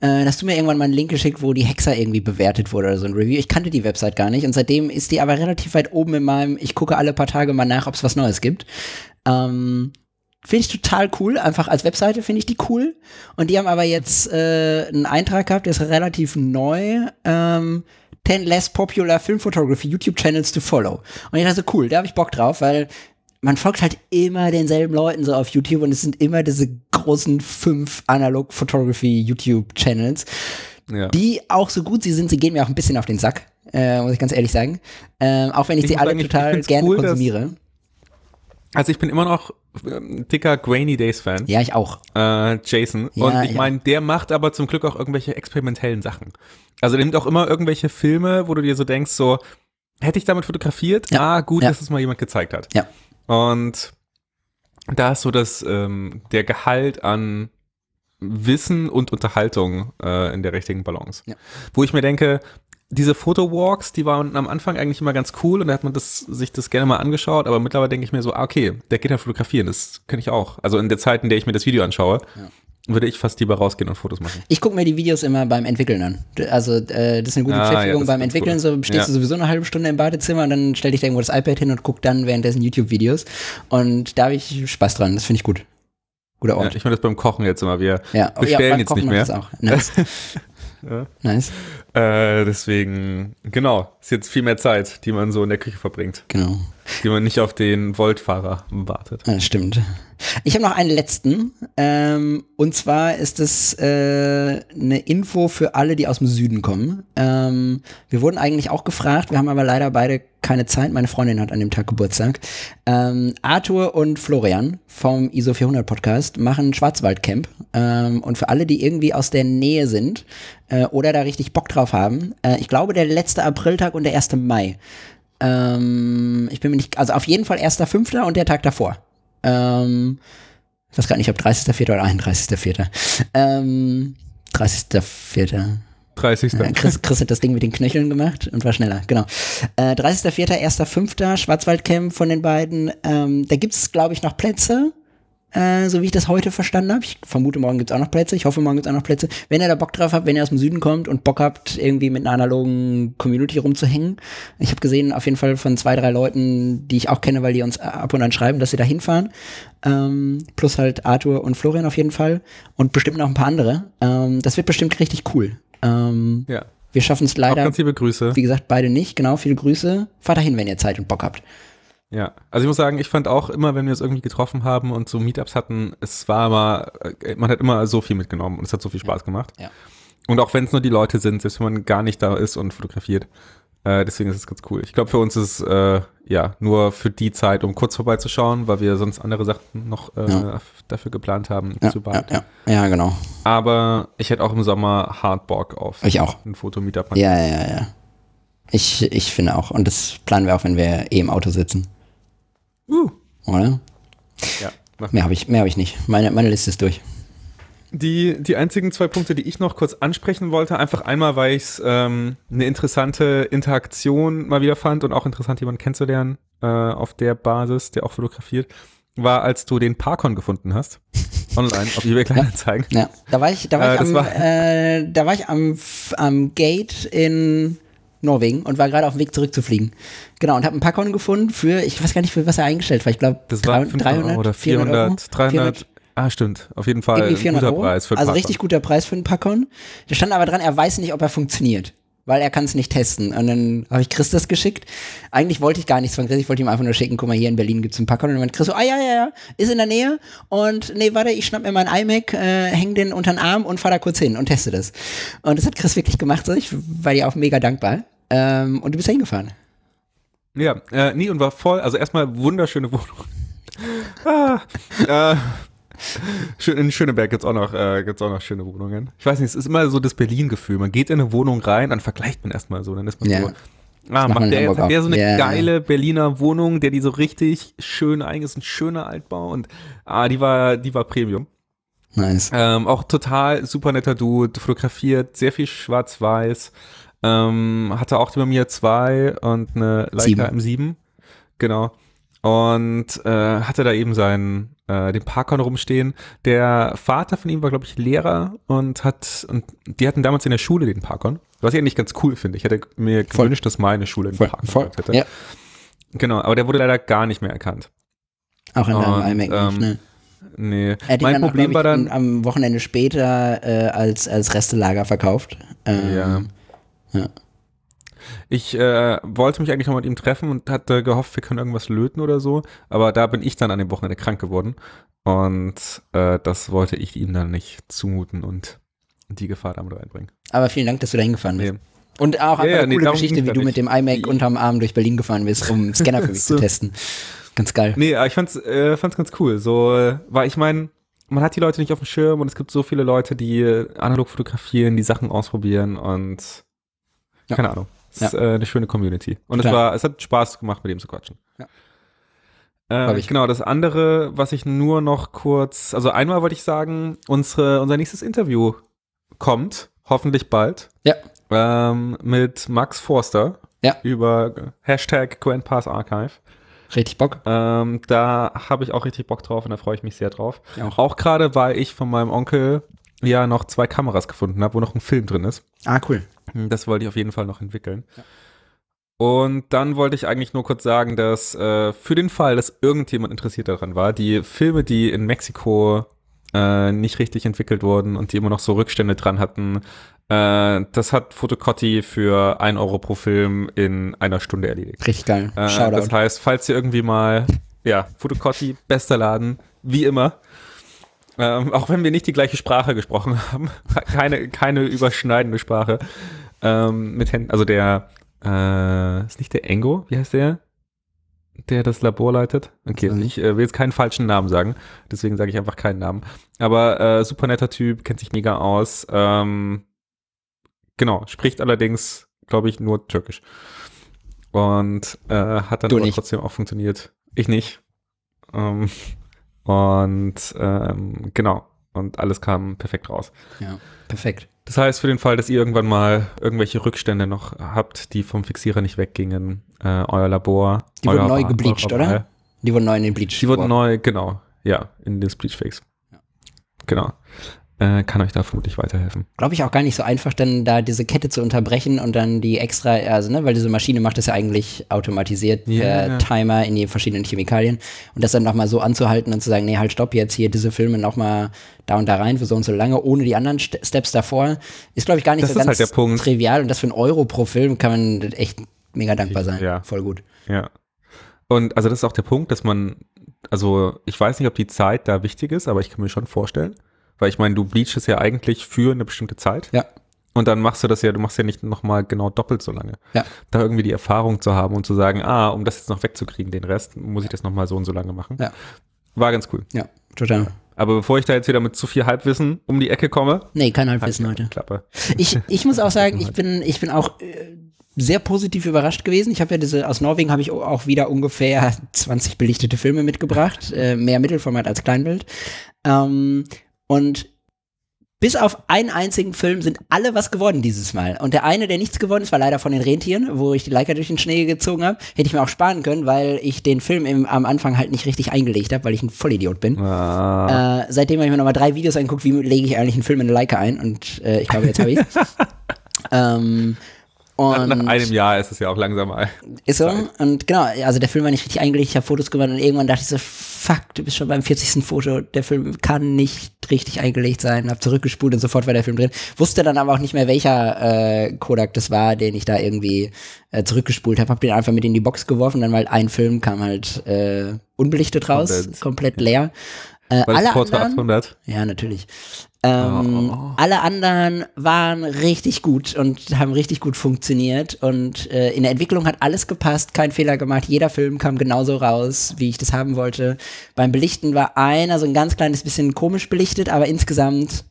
Äh, da hast du mir irgendwann mal einen Link geschickt, wo die Hexer irgendwie bewertet wurde oder so ein Review. Ich kannte die Website gar nicht und seitdem ist die aber relativ weit oben in meinem, ich gucke alle paar Tage mal nach, ob es was Neues gibt. Ähm, Finde ich total cool. Einfach als Webseite finde ich die cool. Und die haben aber jetzt äh, einen Eintrag gehabt, der ist relativ neu. Ähm, 10 less popular film photography YouTube channels to follow. Und ich dachte, so, cool, da habe ich Bock drauf, weil man folgt halt immer denselben Leuten so auf YouTube und es sind immer diese großen fünf Analog Photography YouTube Channels, Ja. die auch so gut sie sind, sie gehen mir auch ein bisschen auf den Sack, äh, muss ich ganz ehrlich sagen. Ähm, auch wenn ich, Ich sie alle sagen, total gerne cool, dass- konsumiere. Also ich bin immer noch dicker Grainy Days Fan. Ja, ich auch. äh, Jason. Ja, und ich ja. meine, der macht aber zum Glück auch irgendwelche experimentellen Sachen. Also der nimmt auch immer irgendwelche Filme, wo du dir so denkst, so, hätte ich damit fotografiert? Ja. Ah, gut, dass es mal jemand gezeigt hat. Ja. Und da ist so das, ähm, der Gehalt an Wissen und Unterhaltung äh, in der richtigen Balance. Ja. Wo ich mir denke, diese Fotowalks, die waren am Anfang eigentlich immer ganz cool und da hat man das, sich das gerne mal angeschaut, aber mittlerweile denke ich mir so, ah, okay, der geht ja fotografieren, das kann ich auch. Also in der Zeit, in der ich mir das Video anschaue, würde ich fast lieber rausgehen und Fotos machen. Ich gucke mir die Videos immer beim Entwickeln an. Also äh, das ist eine gute Ah, ja, Beschäftigung ist beim Entwickeln. cool. So stehst Ja. du sowieso eine halbe Stunde im Badezimmer und dann stell dich da irgendwo das iPad hin und guck dann währenddessen YouTube-Videos. Und da habe ich Spaß dran. Das finde ich gut. Guter Ja, Ort. ich mache das beim Kochen jetzt immer. Wir Ja, oh, bestellen jetzt nicht mehr. das Auch. Nice. Ja. nice. Äh, deswegen, genau, ist jetzt viel mehr Zeit, die man so in der Küche verbringt, Genau. die man nicht auf den Voltfahrer wartet. Ja, stimmt. Ich habe noch einen letzten. Ähm, und zwar ist es äh, eine Info für alle, die aus dem Süden kommen. Ähm, wir wurden eigentlich auch gefragt, wir haben aber leider beide keine Zeit. Meine Freundin hat an dem Tag Geburtstag. Ähm, Arthur und Florian vom ISO 400 Podcast machen Schwarzwaldcamp. Ähm, und für alle, die irgendwie aus der Nähe sind äh, oder da richtig Bock drauf haben, äh, ich glaube, der letzte Apriltag und der 1. Mai. Ähm, ich bin mir nicht, also auf jeden Fall 1.5. und der Tag davor. Ähm, ich weiß gar nicht, ob 30.04. oder 31.04. Ähm, 30.04. 30. Ja, Chris, Chris hat das Ding mit den Knöcheln gemacht und war schneller, genau. Äh, 30.04., 1.05. Schwarzwaldcamp von den beiden. Ähm, da gibt es, glaube ich, noch Plätze, äh, so wie ich das heute verstanden habe. Ich vermute, morgen gibt es auch noch Plätze. Ich hoffe, morgen gibt es auch noch Plätze. Wenn ihr da Bock drauf habt, wenn ihr aus dem Süden kommt und Bock habt, irgendwie mit einer analogen Community rumzuhängen. Ich habe gesehen, auf jeden Fall von zwei, drei Leuten, die ich auch kenne, weil die uns ab und an schreiben, dass sie da hinfahren. Ähm, plus halt Arthur und Florian auf jeden Fall. Und bestimmt noch ein paar andere. Ähm, das wird bestimmt richtig cool. Ähm, Ja. wir schaffen es Auch leider, ganz liebe Grüße. wie gesagt, beide nicht. Genau, viele Grüße. Fahrt dahin, wenn ihr Zeit und Bock habt. Ja, also ich muss sagen, ich fand auch immer, wenn wir es irgendwie getroffen haben und so Meetups hatten, es war immer, äh, man hat immer so viel mitgenommen und es hat so viel Spaß gemacht. Ja. Und auch wenn es nur die Leute sind, selbst wenn man gar nicht da ist und fotografiert. Äh, deswegen ist es ganz cool. Ich glaube, für uns ist es äh, ja nur für die Zeit, um kurz vorbeizuschauen, weil wir sonst andere Sachen noch äh, Ja. dafür geplant haben, Ja, zu bald. ja, ja, genau. Aber ich hätte auch im Sommer hard Bock auf Ich auch. ein Foto-Meetup. Ja, ja, ja. Ich, ich finde auch. Und das planen wir auch, wenn wir eh im Auto sitzen. Uh. Oder? Ja. Mehr habe ich, mehr hab ich nicht. Meine, meine Liste ist durch. Die, die einzigen zwei Punkte, die ich noch kurz ansprechen wollte, einfach einmal, weil ich es ähm, eine interessante Interaktion mal wieder fand und auch interessant, jemanden kennenzulernen äh, auf der Basis, der auch fotografiert, war, als du den Parkon gefunden hast. Online, auf eBay Kleinanzeigen. Ja, da war ich, da war Äh, ich, am, war- äh, da war ich am, am Gate in Norwegen und war gerade auf dem Weg zurückzufliegen. Genau, und habe einen Packon gefunden für, ich weiß gar nicht, für was er eingestellt war. Ich glaube, Das war 500 Euro oder 400, 300, ah stimmt, auf jeden Fall irgendwie ein 400 guter Euro. Preis für also Parkon. richtig guter Preis für einen Packon. Da stand aber dran, er weiß nicht, ob er funktioniert. Weil er kann es nicht testen. Und dann habe ich Chris das geschickt. Eigentlich wollte ich gar nichts von Chris. Ich wollte ihm einfach nur schicken, guck mal, hier in Berlin gibt's einen Packon. Und dann meinte Chris so, ah ja, ja, ja, ist in der Nähe. Und nee, warte, ich schnapp mir meinen iMac, äh, häng den unter den Arm und fahr da kurz hin und teste das. Und das hat Chris wirklich gemacht. So. Ich war dir auch mega dankbar. Ähm, und du bist da hingefahren. Ja, äh, nee, und war voll, also erstmal wunderschöne Wohnung. ah, äh, schön, in Schöneberg gibt's auch noch, äh, gibt's auch noch schöne Wohnungen. Ich weiß nicht, es ist immer so das Berlin-Gefühl. Man geht in eine Wohnung rein, dann vergleicht man erstmal so, dann ist man Ja. so, ah, macht der, hat der so eine Ja, ja. geile Berliner Wohnung, der die so richtig schön eigentlich ist, ein schöner Altbau und ah, die war, die war Premium. Nice. Ähm, auch total super netter Dude, fotografiert, sehr viel schwarz-weiß. Ähm, hatte auch die bei mir zwei und eine Leica Sieben. M7. Genau. Und äh, hatte da eben seinen, äh, den Parkon rumstehen. Der Vater von ihm war, glaube ich, Lehrer und hat, und die hatten damals in der Schule den Parkon. Was ich eigentlich ganz cool finde. Ich hätte mir Voll. gewünscht, dass meine Schule einen Voll, Parkon voll. hätte. Ja, Genau, aber der wurde leider gar nicht mehr erkannt. auch in deinem iMac nicht, ähm, ne? Nee. Er hat Mein dann auch, Problem glaub war ich, dann. am Wochenende später äh, als, als Restelager verkauft. Ähm, Ja. Ja. Ich äh, wollte mich eigentlich noch mit ihm treffen und hatte gehofft, wir können irgendwas löten oder so. Aber da bin ich dann an dem Wochenende krank geworden. Und äh, das wollte ich ihm dann nicht zumuten und die Gefahr damit reinbringen. Aber vielen Dank, dass du da hingefahren bist. Nee. Und auch Ja, ja, eine nee, coole Geschichte, wie ja du mit dem iMac unterm Arm durch Berlin gefahren bist, um Scanner für mich So. zu testen. Ganz geil. Nee, aber ich fand's, äh, fand's ganz cool. So, weil ich meine, man hat die Leute nicht auf dem Schirm und es gibt so viele Leute, die analog fotografieren, die Sachen ausprobieren und Ja. keine Ahnung. Es Ja. ist äh, eine schöne Community. Und es war, es hat Spaß gemacht, mit ihm zu quatschen. Ja. Äh, ich. genau, das andere, was ich nur noch kurz, also einmal wollte ich sagen, unsere, unser nächstes Interview kommt, hoffentlich bald, Ja. ähm, mit Max Forster Ja. über Hashtag Grand Pass Archive. Richtig Bock. Ähm, da habe ich auch richtig Bock drauf und da freue ich mich sehr drauf. Ja, auch. Auch gerade, weil ich von meinem Onkel ja noch zwei Kameras gefunden habe, wo noch ein Film drin ist. Ah, cool. Das wollte ich auf jeden Fall noch entwickeln. Und dann wollte ich eigentlich nur kurz sagen, dass äh, für den Fall, dass irgendjemand interessiert daran war, die Filme, die in Mexiko äh, nicht richtig entwickelt wurden und die immer noch so Rückstände dran hatten, äh, das hat Fotocotti für 1 Euro pro Film in einer Stunde erledigt. Richtig geil. Äh, Shoutout. das heißt, falls ihr irgendwie mal, ja, Fotocotti, bester Laden, wie immer. Ähm, auch wenn wir nicht die gleiche Sprache gesprochen haben, keine, keine überschneidende Sprache. Ähm, mit Händen, also der, äh, ist nicht der Engo, wie heißt der? Der das Labor leitet? Okay, Weiß ich äh, will jetzt keinen falschen Namen sagen, deswegen sage ich einfach keinen Namen. Aber äh, super netter Typ, kennt sich mega aus. Ähm, genau, spricht allerdings, glaube ich, nur Türkisch. Und äh, hat dann trotzdem auch funktioniert. Ich nicht. Ähm, und ähm, genau. und alles kam perfekt raus. Ja, perfekt. Das heißt, für den Fall, dass ihr irgendwann mal irgendwelche Rückstände noch habt, die vom Fixierer nicht weggingen, äh, euer Labor. Die euer wurden neu gebleached, oder? Die wurden neu in den Bleach. Die wurden neu, genau, ja, in den Bleach Fix. Genau. Äh, kann euch da vermutlich weiterhelfen. Glaube ich auch gar nicht so einfach, dann da diese Kette zu unterbrechen und dann die extra, also ne, weil diese Maschine macht das ja eigentlich automatisiert Ja, per ja. Timer in die verschiedenen Chemikalien und das dann nochmal so anzuhalten und zu sagen, nee, halt stopp jetzt hier diese Filme nochmal da und da rein für so und so lange, ohne die anderen St Steps davor, ist glaube ich gar nicht Das so ist ganz halt trivial und das für einen Euro pro Film kann man echt mega dankbar sein. Ja. Voll gut. Ja. Und also das ist auch der Punkt, dass man, also ich weiß nicht, ob die Zeit da wichtig ist, aber ich kann mir schon vorstellen, weil ich meine, du bleachst ja eigentlich für eine bestimmte Zeit. Ja. Und dann machst du das ja, du machst ja nicht nochmal genau doppelt so lange. Ja. Da irgendwie die Erfahrung zu haben und zu sagen, ah, um das jetzt noch wegzukriegen, den Rest, muss ich das nochmal so und so lange machen. Ja. War ganz cool. Ja, total. Aber bevor ich da jetzt wieder mit zu viel Halbwissen um die Ecke komme, Nee, kein Halbwissen heute. Klappe. Ich, ich muss auch sagen, ich bin, ich bin auch äh, sehr positiv überrascht gewesen. Ich habe ja diese, aus Norwegen habe ich auch wieder ungefähr 20 belichtete Filme mitgebracht, äh, mehr Mittelformat als Kleinbild. Ähm, und bis auf einen einzigen Film sind alle was geworden dieses Mal. Und der eine, der nichts geworden ist, war leider von den Rentieren, wo ich die Leica durch den Schnee gezogen habe. Hätte ich mir auch sparen können, weil ich den Film im, am Anfang halt nicht richtig eingelegt habe, weil ich ein Vollidiot bin. Ah, Äh, seitdem habe ich mir nochmal drei Videos angeguckt, wie lege ich eigentlich einen Film in eine Leica ein und äh, ich glaube, jetzt habe ich ähm, und nach einem Jahr ist es ja auch langsam mal. ist so. Zeit. Und genau, also der Film war nicht richtig eingelegt, ich habe Fotos gemacht und irgendwann dachte ich so, fuck, du bist schon beim 40. Foto, der Film kann nicht richtig eingelegt sein, hab zurückgespult und sofort war der Film drin. Wusste dann aber auch nicht mehr, welcher äh, Kodak das war, den ich da irgendwie äh, zurückgespult habe, hab den einfach mit in die Box geworfen, dann weil ein Film kam halt äh, unbelichtet raus, komplett, Komplett. leer. Äh, War alle Porto anderen, 800? ja, natürlich. Ähm, Oh. Alle anderen waren richtig gut und haben richtig gut funktioniert. Und äh, in der Entwicklung hat alles gepasst, kein Fehler gemacht. Jeder Film kam genauso raus, wie ich das haben wollte. Beim Belichten war einer so ein ganz kleines bisschen komisch belichtet, aber insgesamt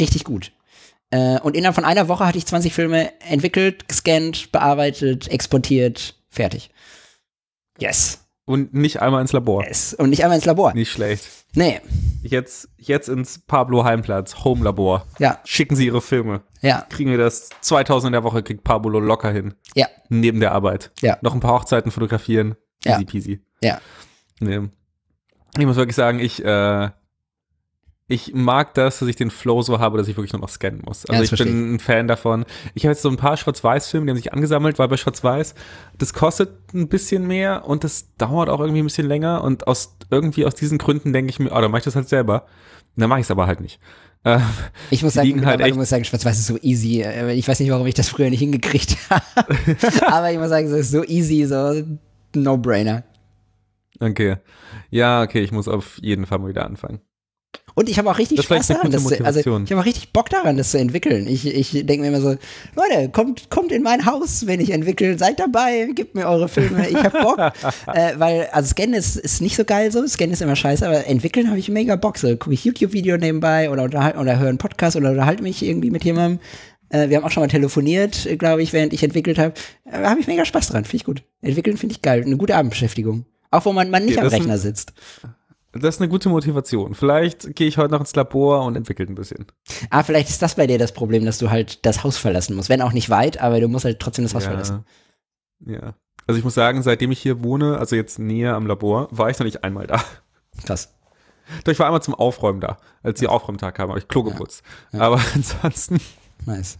richtig gut. Äh, und innerhalb von einer Woche hatte ich 20 Filme entwickelt, gescannt, bearbeitet, exportiert, fertig. Yes. Und nicht einmal ins Labor. Yes. Und nicht einmal ins Labor. Nicht schlecht. Nee. Jetzt, jetzt ins Pablo Heimplatz, Home Labor. Ja. Schicken Sie Ihre Filme. Ja. Kriegen wir das 2000 in der Woche, kriegt Pablo locker hin. Ja. Neben der Arbeit. Ja. Noch ein paar Hochzeiten fotografieren. Ja. Easy peasy. Ja. Nee. Ich muss wirklich sagen, ich, äh, ich mag das, dass ich den Flow so habe, dass ich wirklich nur noch scannen muss. Ja, Also das ich verstehe bin ein Fan davon. Ich habe jetzt so ein paar Schwarz-Weiß-Filme, die haben sich angesammelt, weil bei Schwarz-Weiß, das kostet ein bisschen mehr und das dauert auch irgendwie ein bisschen länger und aus irgendwie aus diesen Gründen denke ich mir, oh, dann mache ich das halt selber. Dann mache ich es aber halt nicht. Äh, Ich muss sagen, halt muss sagen, Schwarz-Weiß ist so easy. Äh, Ich weiß nicht, warum ich das früher nicht hingekriegt habe. Aber ich muss sagen, es ist so easy, so No-Brainer. okay. Ja, okay, ich muss auf jeden Fall mal wieder anfangen. Und ich habe auch richtig Das Spaß daran, das zu, also ich habe auch richtig Bock daran, das zu entwickeln. Ich, ich denke mir immer so, Leute, kommt, kommt in mein Haus, wenn ich entwickle, seid dabei, gebt mir eure Filme, ich hab Bock. äh, weil, also Scannen ist, ist nicht so geil so, Scannen ist immer scheiße, aber entwickeln habe ich mega Bock. So gucke ich YouTube-Video nebenbei oder, unterhal- oder höre einen Podcast oder unterhalte mich irgendwie mit jemandem. Äh, wir haben auch schon mal telefoniert, glaube ich, während ich entwickelt habe. Äh, habe ich mega Spaß dran, finde ich gut. Entwickeln finde ich geil, eine gute Abendbeschäftigung. Auch wo man, man nicht Ja, am ein- Rechner sitzt. Das ist eine gute Motivation. Vielleicht gehe ich heute noch ins Labor und entwickle ein bisschen. Ah, vielleicht ist das bei dir das Problem, dass du halt das Haus verlassen musst. Wenn auch nicht weit, aber du musst halt trotzdem das Haus verlassen. Ja. Also ich muss sagen, seitdem ich hier wohne, also jetzt näher am Labor, war ich noch nicht einmal da. Krass. Doch ich war einmal zum Aufräumen da. Als die Aufräumtag kam, habe ich Klo geputzt. Ja. Aber ansonsten, Nice.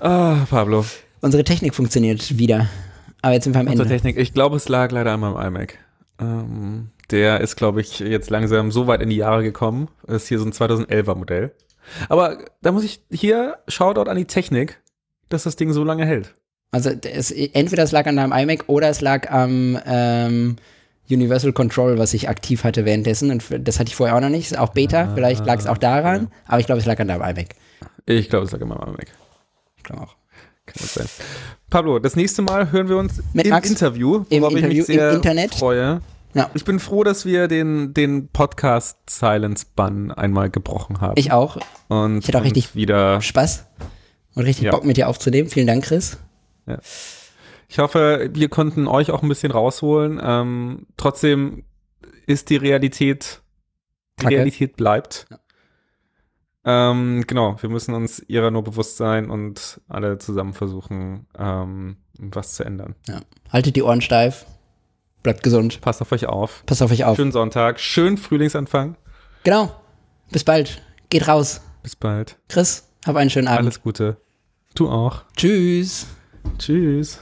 ah, Pablo, Unsere Technik funktioniert wieder. Aber jetzt sind wir am unsere Ende. Technik. Ich glaube, es lag leider an meinem iMac. Ähm, der ist, glaube ich, jetzt langsam so weit in die Jahre gekommen. Ist hier so ein 2011er Modell. Aber da muss ich hier Shoutout an die Technik, dass das Ding so lange hält. Also es, entweder es lag an deinem iMac oder es lag am ähm, Universal Control, was ich aktiv hatte währenddessen. Und das hatte ich vorher auch noch nicht. Auch Beta. Ah, Vielleicht lag es auch daran. Aber ich glaube, es lag an deinem iMac. Ich glaube, es lag an meinem iMac. Ich glaube auch. Kann das sein. Pablo, das nächste Mal hören wir uns Mit im Max? Interview, Im worauf ich mich sehr freue. Ja. Ich bin froh, dass wir den, den Podcast Silence Bann einmal gebrochen haben. Ich auch. und ich hätte auch richtig wieder. Spaß. Und richtig Ja. Bock mit dir aufzunehmen. Vielen Dank, Chris. Ich hoffe, wir konnten euch auch ein bisschen rausholen. Ähm, trotzdem ist die Realität Die Kacke. Realität bleibt. Ähm, genau, wir müssen uns ihrer nur bewusst sein und alle zusammen versuchen, ähm, was zu ändern. Ja. Haltet die Ohren steif. Bleibt gesund. Passt auf euch auf. Passt auf euch auf. Schönen Sonntag, schönen Frühlingsanfang. Genau. Bis bald. Geht raus. Bis bald. Chris, hab einen schönen Abend. Alles Gute. Du auch. Tschüss. Tschüss.